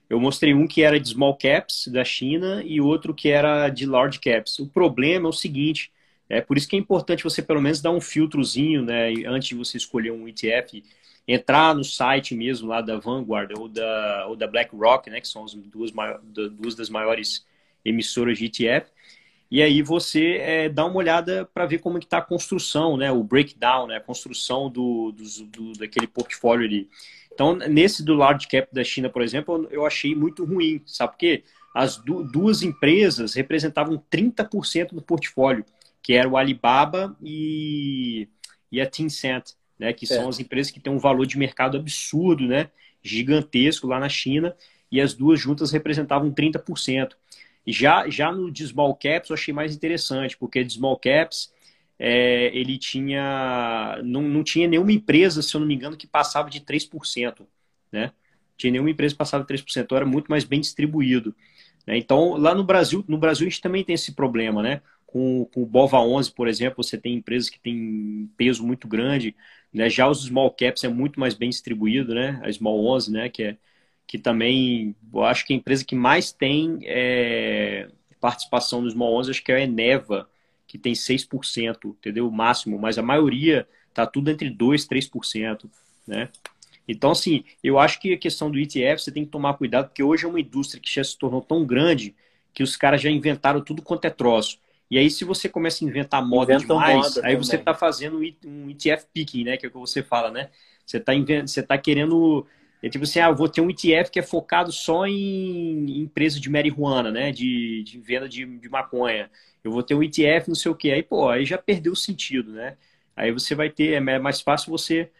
Eu mostrei um que era de small caps da China e outro que era de large caps. O problema é o seguinte: é por isso que é importante você pelo menos dar um filtrozinho, né, antes de você escolher um ETF, entrar no site mesmo lá da Vanguard ou da, ou da BlackRock, né, que são as duas, duas das maiores emissoras de ETF e aí você é, dá uma olhada para ver como está a construção, né? o breakdown, né? a construção do, do, do, daquele portfólio ali. Então, nesse do large cap da China, por exemplo, eu achei muito ruim, sabe por quê? As du duas empresas representavam 30% do portfólio, que era o Alibaba e, e a Tencent, né? que são é. as empresas que têm um valor de mercado absurdo, né? gigantesco lá na China, e as duas juntas representavam 30%. Já, já no de small caps eu achei mais interessante, porque de small caps é, ele tinha. Não, não tinha nenhuma empresa, se eu não me engano, que passava de 3%. Né? Tinha nenhuma empresa que passava de 3%, então era muito mais bem distribuído. Né? Então, lá no Brasil, no Brasil a gente também tem esse problema, né? Com, com o Bova 11, por exemplo, você tem empresas que têm peso muito grande, né? Já os small caps é muito mais bem distribuído, né? A Small 11, né? Que é que também, eu acho que a empresa que mais tem é, participação no Small 11, acho que é a Eneva, que tem 6%, entendeu? O máximo, mas a maioria tá tudo entre 2% e 3%, né? Então, assim, eu acho que a questão do ETF você tem que tomar cuidado, porque hoje é uma indústria que já se tornou tão grande que os caras já inventaram tudo quanto é troço. E aí, se você começa a inventar moda Inventam demais, moda aí você está fazendo um ETF picking, né? Que é o que você fala, né? Você está você tá querendo é tipo assim, ah, eu vou ter um ETF que é focado só em empresa de marihuana, né? De, de venda de, de maconha. Eu vou ter um ETF, não sei o quê. Aí, pô, aí já perdeu o sentido, né? Aí você vai ter, é mais fácil você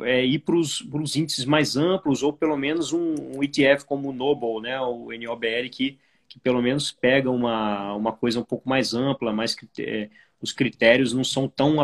é, ir para os índices mais amplos, ou pelo menos um, um, ETF como o Noble, né? O NOBL, que, que pelo menos pega uma, uma coisa um pouco mais ampla, mais é, os critérios não são tão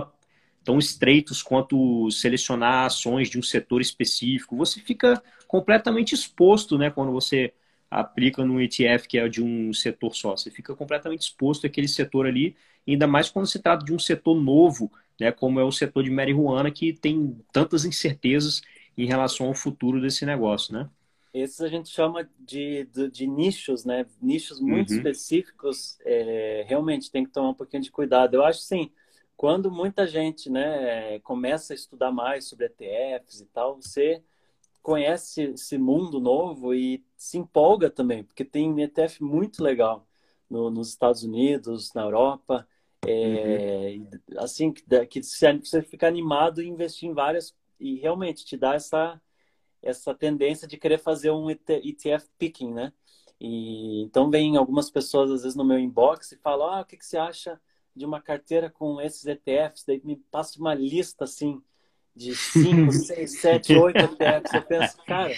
tão estreitos quanto selecionar ações de um setor específico. Você fica completamente exposto, né, quando você aplica no ETF que é de um setor só. Você fica completamente exposto àquele setor ali, ainda mais quando se trata de um setor novo, né, como é o setor de marihuana, que tem tantas incertezas em relação ao futuro desse negócio, né? Esses a gente chama de, de, de nichos, né? Nichos muito uhum. específicos. É, realmente tem que tomar um pouquinho de cuidado. Eu acho, sim, quando muita gente né, começa a estudar mais sobre ETFs e tal, você conhece esse mundo novo e se empolga também, porque tem ETF muito legal no, nos Estados Unidos, na Europa, é, uhum. assim, que, que você fica animado e investir em várias, e realmente te dá essa, essa tendência de querer fazer um ETF picking, né? E, então vem algumas pessoas às vezes no meu inbox e falam, ah, o que, que você acha de uma carteira com esses ETFs, daí me passa uma lista assim de 5, 6, 7, 8 ETFs. Eu penso, cara,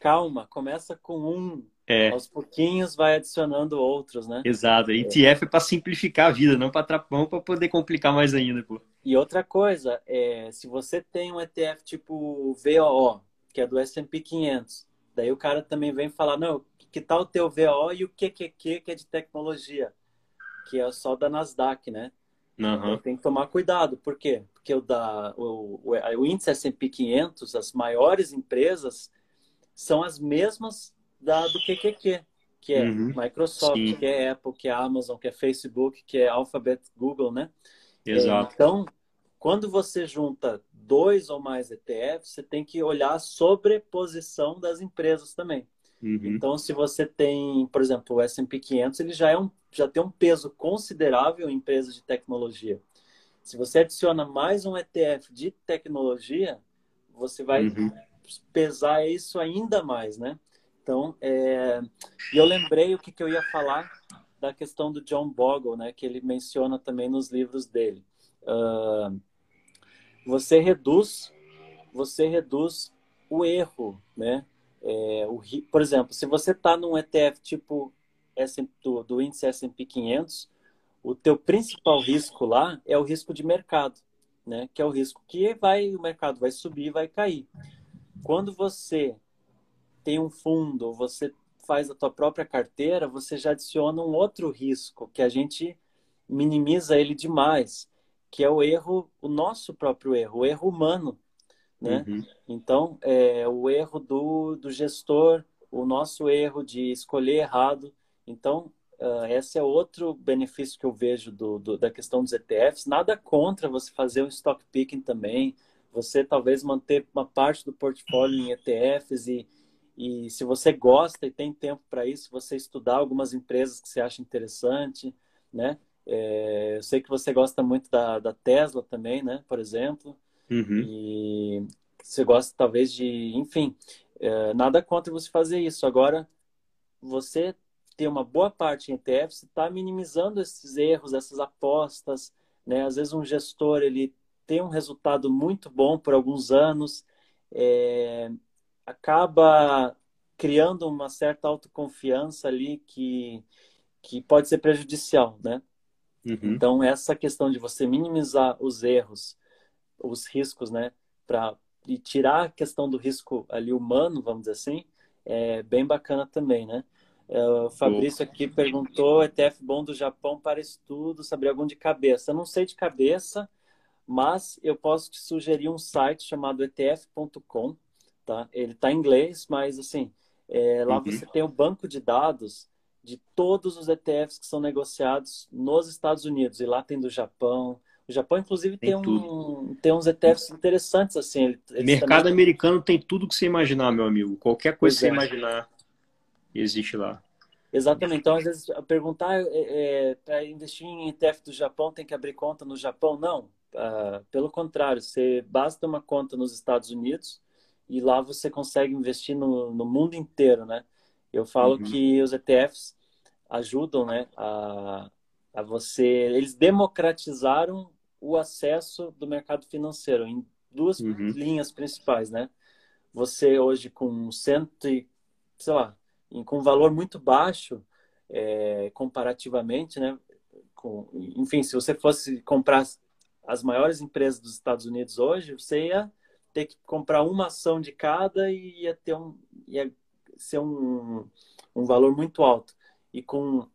calma, começa com um. É. Aos pouquinhos vai adicionando outros, né? Exato. ETF é para simplificar a vida, não para para poder complicar mais ainda, pô. E outra coisa, é, se você tem um ETF tipo VOO, que é do S&P 500. Daí o cara também vem falar, não, que tal o teu VO e o QQQ, que é de tecnologia, que é só da Nasdaq, né? Uhum. Então, tem que tomar cuidado. Por quê? Porque o, da, o, o, o índice S&P 500, as maiores empresas, são as mesmas da, do QQQ, que é Uhum. Microsoft, Sim. que é Apple, que é Amazon, que é Facebook, que é Alphabet, Google, né? Exato. É, então, quando você junta dois ou mais ETFs, você tem que olhar a sobreposição das empresas também. Uhum. Então, se você tem, por exemplo, o S&P 500, ele já, é um, já tem um peso considerável em empresas de tecnologia. Se você adiciona mais um ETF de tecnologia, você vai Uhum. pesar isso ainda mais, né? Então, é... eu lembrei o que, que eu ia falar da questão do John Bogle, né? Que ele menciona também nos livros dele. Ah, você reduz, você reduz o erro, né? É, o, por exemplo, se você está num ETF tipo S- do, do índice S&P 500, o teu principal risco lá é o risco de mercado, né? Que é o risco que vai o mercado vai subir, vai cair. Quando você tem um fundo, você faz a tua própria carteira, você já adiciona um outro risco que a gente minimiza ele demais, que é o erro, o nosso próprio erro, o erro humano, né? Uhum. Então, é, o erro do, do gestor, o nosso erro de escolher errado. Então, uh, esse é outro benefício que eu vejo do, do, da questão dos ETFs. Nada contra você fazer um stock picking também, você talvez manter uma parte do portfólio em ETFs e, e se você gosta e tem tempo para isso, você estudar algumas empresas que você acha interessante, né? É, eu sei que você gosta muito da, da Tesla também, né? Por exemplo. Uhum. E você gosta talvez de, enfim, é, nada contra você fazer isso. Agora, você ter uma boa parte em ETF, você está minimizando esses erros, essas apostas, né? Às vezes um gestor ele tem um resultado muito bom por alguns anos, é, acaba criando uma certa autoconfiança ali que, que pode ser prejudicial, né? Uhum. Então, essa questão de você minimizar os erros, os riscos, né, para e tirar a questão do risco ali humano, vamos dizer assim, é bem bacana também, né? É, O Fabrício aqui perguntou, ETF bom do Japão para estudo, saber algum de cabeça. Eu não sei de cabeça, mas eu posso te sugerir um site chamado etf.com, tá? Ele está em inglês, mas assim, é, lá Uhum. você tem o banco de dados de todos os ETFs que são negociados nos Estados Unidos. E lá tem do Japão. O Japão, inclusive, tem, Tem um, tem uns ETFs interessantes, assim. Ele- eles Mercado também- americano tem tudo que você imaginar, meu amigo. Qualquer coisa Pois que você é. imaginar existe lá. Exatamente. Então, às vezes, perguntar é, para investir em ETF do Japão tem que abrir conta no Japão? Não. Ah, pelo contrário, você basta uma conta nos Estados Unidos e lá você consegue investir no, no mundo inteiro, né? Eu falo Uhum. que os ETFs ajudam, né, a, a você. Eles democratizaram o acesso do mercado financeiro em duas Uhum. linhas principais, né? Você hoje com cento e, sei lá, com um valor muito baixo é, comparativamente, né? Com, enfim, se você fosse comprar as- maiores empresas dos Estados Unidos hoje, você ia ter que comprar uma ação de cada e ia ter um, ia ser um, um valor muito alto. E com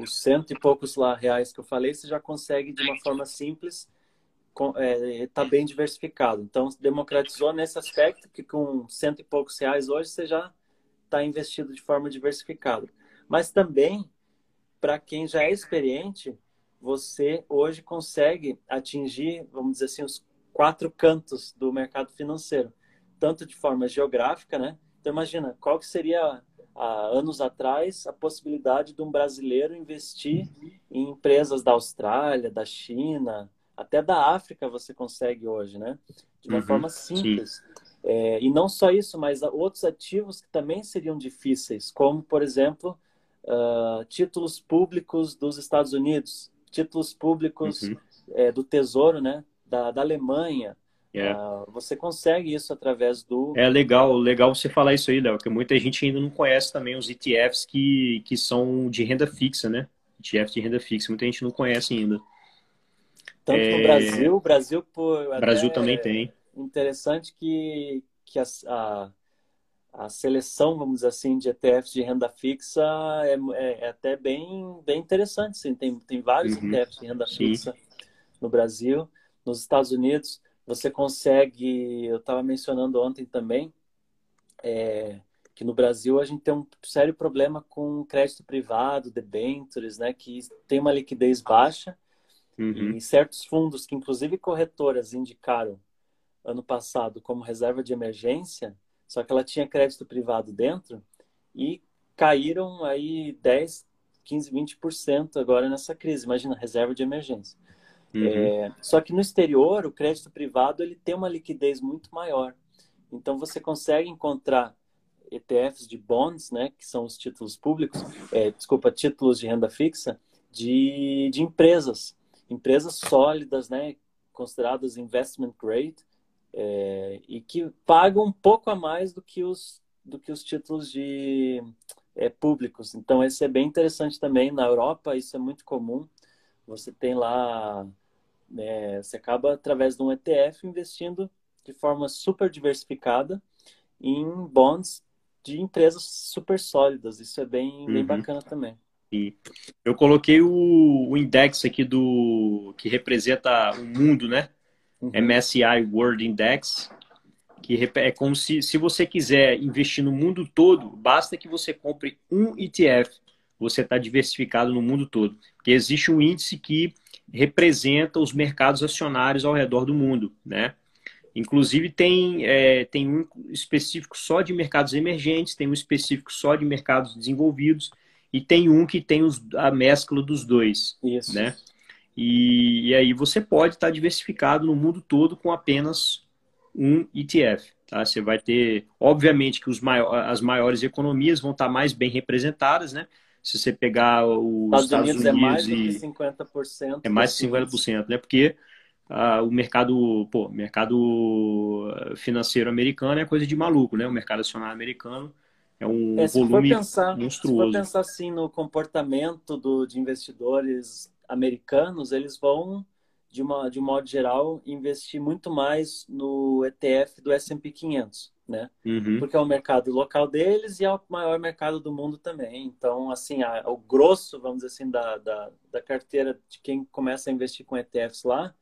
os cento e poucos lá reais que eu falei, você já consegue de uma forma simples está bem diversificado. Então, democratizou nesse aspecto que com cento e poucos reais hoje você já está investido de forma diversificada. Mas também, para quem já é experiente, você hoje consegue atingir, vamos dizer assim, os quatro cantos do mercado financeiro, tanto de forma geográfica, né? Então, imagina, qual que seria, há anos atrás, a possibilidade de um brasileiro investir em empresas da Austrália, da China, até da África você consegue hoje, né? De uma Uhum, forma simples. É, e não só isso, mas outros ativos que também seriam difíceis, como, por exemplo, uh, títulos públicos dos Estados Unidos, títulos públicos Uhum. é, do Tesouro, né? Da, da Alemanha. É. Uh, você consegue isso através do. É legal, legal você falar isso aí, Léo, porque muita gente ainda não conhece também os ETFs que, que são de renda fixa, né? ETF de renda fixa, muita gente não conhece ainda. Tanto É, no Brasil, o Brasil por Brasil também tem. interessante que, que a, a, a, seleção, vamos dizer assim, de ETFs de renda fixa é, é, é até bem, bem interessante. Sim. Tem, tem vários uhum. ETFs de renda Sim. fixa no Brasil. Nos Estados Unidos, você consegue, eu estava mencionando ontem também, é, que no Brasil a gente tem um sério problema com crédito privado, debentures, né, que tem uma liquidez baixa uhum. e certos fundos que inclusive corretoras indicaram ano passado como reserva de emergência, só que ela tinha crédito privado dentro e caíram aí 10, 15, 20% agora nessa crise. Imagina, reserva de emergência. Uhum. É, só que no exterior, o crédito privado ele tem uma liquidez muito maior. Então você consegue encontrar ETFs de bonds, né, que são os títulos públicos, é, desculpa, títulos de renda fixa, de, de empresas, empresas sólidas, né, consideradas investment grade, é, e que pagam um pouco a mais do que os, do que os títulos de é, públicos. Então, esse é bem interessante também. Na Europa, isso é muito comum. Você tem lá, é, você acaba através de um ETF investindo de forma super diversificada em bonds de empresas super sólidas. Isso é bem, uhum. bem bacana também. E eu coloquei o, o index aqui do que representa o mundo, né? Uhum. MSCI World Index, que é como se, se você quiser investir no mundo todo, basta que você compre um ETF. Você está diversificado no mundo todo. Porque existe um índice que representa os mercados acionários ao redor do mundo, né? Inclusive, tem, é, tem um específico só de mercados emergentes, tem um específico só de mercados desenvolvidos, e tem um que tem os, a mescla dos dois. Isso. Né? E, e aí você pode estar diversificado no mundo todo com apenas um ETF. Tá? Você vai ter, obviamente, que os maior, as maiores economias vão estar mais bem representadas, né? Se você pegar os Estados, Estados Unidos, Unidos, é mais e... que 50%. É mais de 50%, né? Porque ah, o mercado, pô, mercado financeiro americano é coisa de maluco, né? O mercado acionário americano é um é, volume pensar, monstruoso. Se for pensar assim no comportamento do, de investidores americanos, eles vão, de, uma, de um modo geral, investir muito mais no ETF do S&P 500, né? Uhum. Porque é o mercado local deles e é o maior mercado do mundo também. Então, assim, a, o grosso, vamos dizer assim, da, da, da carteira de quem começa a investir com ETFs lá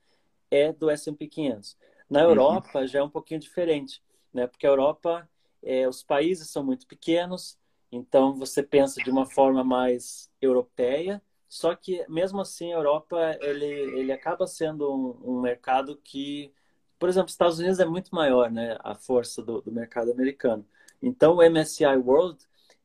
é do S&P 500. Na uhum. Europa uhum. já é um pouquinho diferente, né? Porque a Europa, é, os países são muito pequenos, então você pensa de uma forma mais europeia. Só que mesmo assim, a Europa ele, ele acaba sendo um, um mercado que, por exemplo, os Estados Unidos é muito maior, né? A força do, do mercado americano. Então, o MSCI World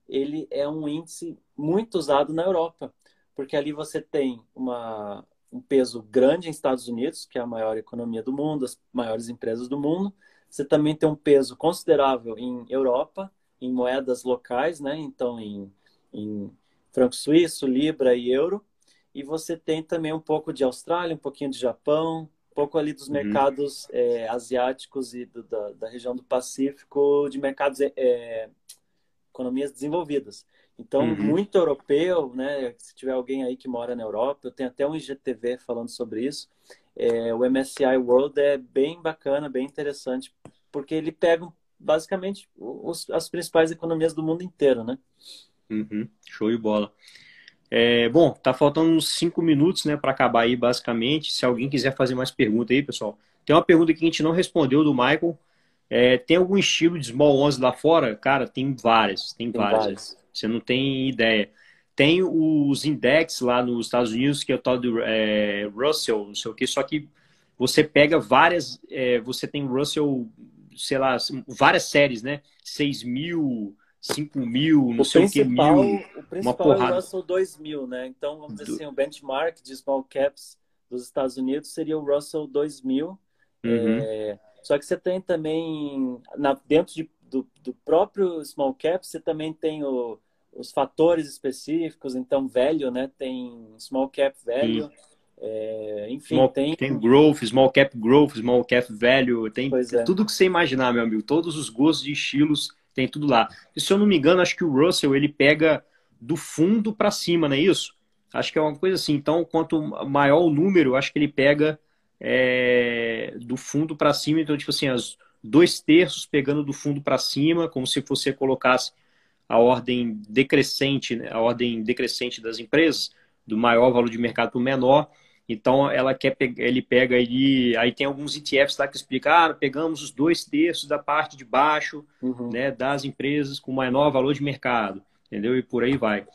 ele é um índice muito usado na Europa, porque ali você tem uma, um peso grande em Estados Unidos, que é a maior economia do mundo, as maiores empresas do mundo. Você também tem um peso considerável em Europa, em moedas locais, né? Então, em, em franco suíço, libra e euro. E você tem também um pouco de Austrália, um pouquinho de Japão, um pouco ali dos uhum. mercados é, asiáticos e do, da, da, região do Pacífico, de mercados, é, economias desenvolvidas. Então, uhum. muito europeu, né? Se tiver alguém aí que mora na Europa, eu tenho até um IGTV falando sobre isso. É, o MSCI World é bem bacana, bem interessante, porque ele pega basicamente os, as principais economias do mundo inteiro, né? Uhum. Show de bola. É, bom, tá faltando uns cinco minutos, né, para acabar aí, basicamente. Se alguém quiser fazer mais pergunta aí, pessoal. Tem uma pergunta que a gente não respondeu do Michael. É, tem algum estilo de Small 11 lá fora? Cara, tem várias, tem, tem várias. várias. Você não tem ideia. Tem os index lá nos Estados Unidos, que é o tal do é, Russell, não sei o que, só que você pega várias, é, você tem Russell, sei lá, várias séries, né? 6 mil, 5 mil, não o sei o que, mil. O principal é o Russell 2000, né? Então, vamos dizer assim, o benchmark de small caps dos Estados Unidos seria o Russell 2000. Uhum. É, só que você tem também, na, dentro de do, do próprio small cap, você também tem o, os fatores específicos, então velho, né? Tem small cap velho. É, enfim, small, tem... tem growth, small cap growth, small cap velho, tem é. tudo que você imaginar, meu amigo. Todos os gostos e estilos, tem tudo lá. E se eu não me engano, acho que o Russell ele pega do fundo para cima, não é isso? Acho que é uma coisa assim. Então, quanto maior o número, acho que ele pega é, do fundo para cima. Então, tipo assim, as, dois terços pegando do fundo para cima, como se você colocasse a ordem decrescente, né? a ordem decrescente das empresas, do maior valor de mercado para o menor. Então ela quer ele pega aí, aí tem alguns ETFs lá que explicam, ah, pegamos os dois terços da parte de baixo, uhum. né, das empresas com maior valor de mercado, entendeu? E por aí vai.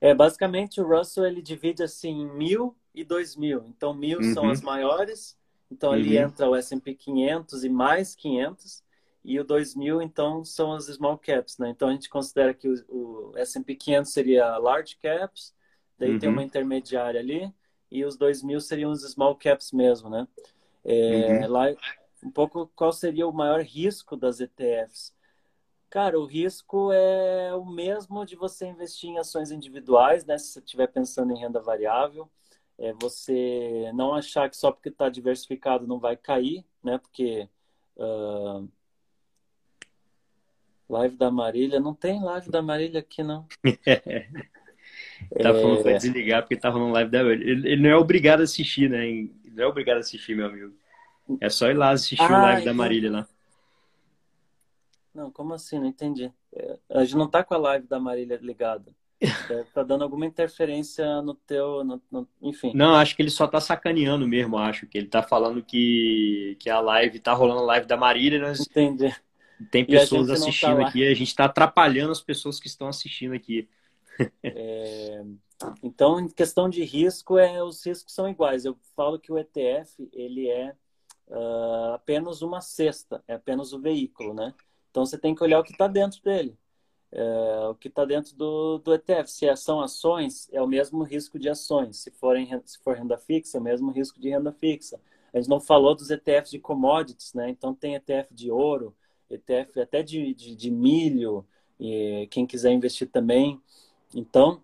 É, basicamente o Russell ele divide assim em mil e dois mil. Então mil uhum. são as maiores, então ali uhum. entra o S&P 500 e mais 500 e o 2000 então são as small caps, né? Então a gente considera que o, o S&P 500 seria large caps, daí tem uma uhum. intermediária ali e os 2000 seriam os small caps mesmo, né? É, uhum. lá, um pouco qual seria o maior risco das ETFs? Cara, o risco é o mesmo de você investir em ações individuais, né? Se você estiver pensando em renda variável, é você não achar que só porque está diversificado não vai cair, né? Porque uh... live da Marília, não tem live da Marília aqui não. Tá falando pra desligar porque tava no live da ele, ele não é obrigado a assistir, né? Ele não é obrigado a assistir, meu amigo. É só ir lá assistir ah, o live da Marília lá. Não, como assim? Não entendi. É, a gente não tá com a live da Marília ligada. É, tá dando alguma interferência no teu. No, no, enfim. Não, acho que ele só tá sacaneando mesmo, acho. Que ele tá falando que, que a live tá rolando a live da Marília. Nós... Entendi. Tem pessoas tá assistindo tá aqui, a gente tá atrapalhando as pessoas que estão assistindo aqui. É, então, em questão de risco, é, os riscos são iguais. Eu falo que o ETF ele é uh, apenas uma cesta, é apenas o veículo, né? Então, você tem que olhar o que está dentro dele. É, o que está dentro do, do ETF. Se são ações, é o mesmo risco de ações. Se, forem, se for renda fixa, é o mesmo risco de renda fixa. A gente não falou dos ETFs de commodities, né? Então, tem ETF de ouro, ETF até de, de, de milho, e quem quiser investir também. Então,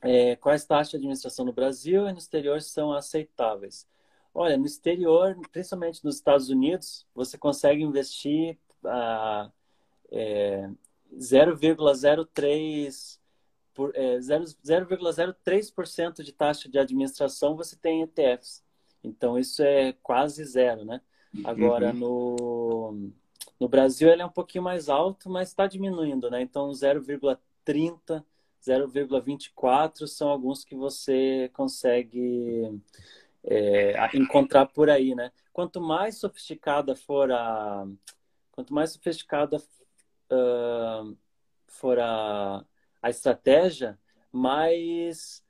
é, quais taxas de administração no Brasil e no exterior são aceitáveis? Olha, no exterior, principalmente nos Estados Unidos, você consegue investir a é, 0,03 por é, 0,03% de taxa de administração você tem ETFs. Então isso é quase zero, né? Agora uhum. no no Brasil ele é um pouquinho mais alto, mas está diminuindo, né? Então 0,30 0,24 são alguns que você consegue é, encontrar por aí, né? Quanto mais sofisticada for a, quanto mais sofisticada uh, for a, a estratégia, mais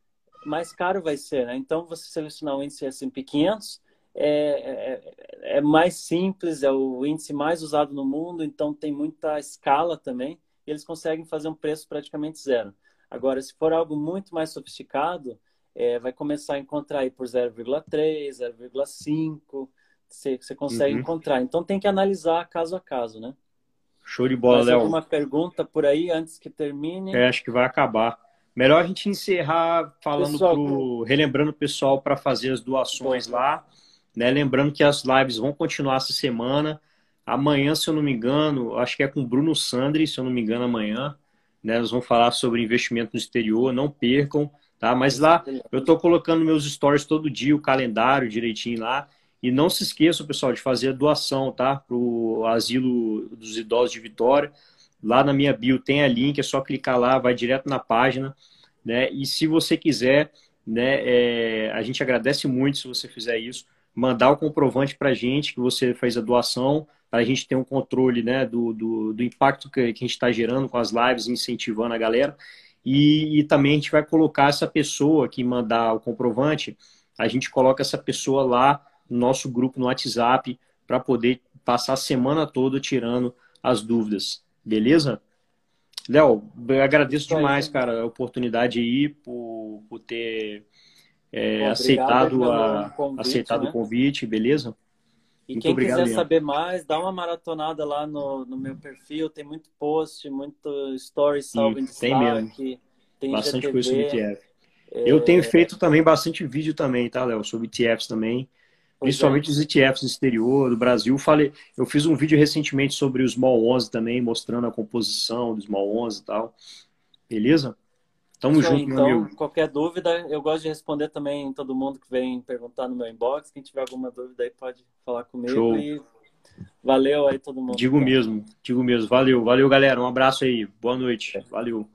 mais caro vai ser, né? Então, você selecionar o índice S&P 500 é, é, é mais simples, é o índice mais usado no mundo, então tem muita escala também, e eles conseguem fazer um preço praticamente zero. Agora, se for algo muito mais sofisticado, é, vai começar a encontrar aí por 0,3, 0,5, você, você consegue uhum. encontrar. Então tem que analisar caso a caso, né? Show de bola, Léo. alguma pergunta por aí antes que termine? É, acho que vai acabar. Melhor a gente encerrar falando pessoal, pro, relembrando o pessoal para fazer as doações lá, né? Lembrando que as lives vão continuar essa semana. Amanhã, se eu não me engano, acho que é com Bruno Sandri, se eu não me engano, amanhã. Né? Nós vamos falar sobre investimento no exterior, não percam, tá? Mas lá eu estou colocando meus stories todo dia, o calendário direitinho lá. E não se esqueçam, pessoal, de fazer a doação, tá? Para o Asilo dos Idosos de Vitória. Lá na minha bio tem a link, é só clicar lá, vai direto na página. Né? E se você quiser, né, é, a gente agradece muito se você fizer isso, mandar o comprovante para gente que você fez a doação, para a gente ter um controle né, do, do, do impacto que, a gente está gerando com as lives, incentivando a galera. E, e, também a gente vai colocar essa pessoa que mandar o comprovante, a gente coloca essa pessoa lá no nosso grupo no WhatsApp para poder passar a semana toda tirando as dúvidas. Beleza? Léo, agradeço demais, cara, a oportunidade aí por, por ter é, Bom, aceitado, a, convite, aceitado né? o convite, beleza? E muito quem obrigado, quiser saber mais, dá uma maratonada lá no, no meu perfil. Tem muito post, muito story salvo em destaque. Tem mesmo. Tem bastante GTV, coisa sobre ETF. É... Eu tenho feito também bastante vídeo também, tá, Léo? Sobre ETFs também. Pois principalmente é. os ETFs no exterior, do Brasil. Falei, eu fiz um vídeo recentemente sobre o Small 11 também, mostrando a composição do Small 11 e tal. Beleza? Tamo Isso junto, então, meu amigo. Qualquer dúvida, eu gosto de responder também todo mundo que vem perguntar no meu inbox. Quem tiver alguma dúvida aí pode falar comigo. Show. E Valeu aí todo mundo. Digo mesmo, digo mesmo. Valeu, valeu, galera. Um abraço aí. Boa noite. Valeu.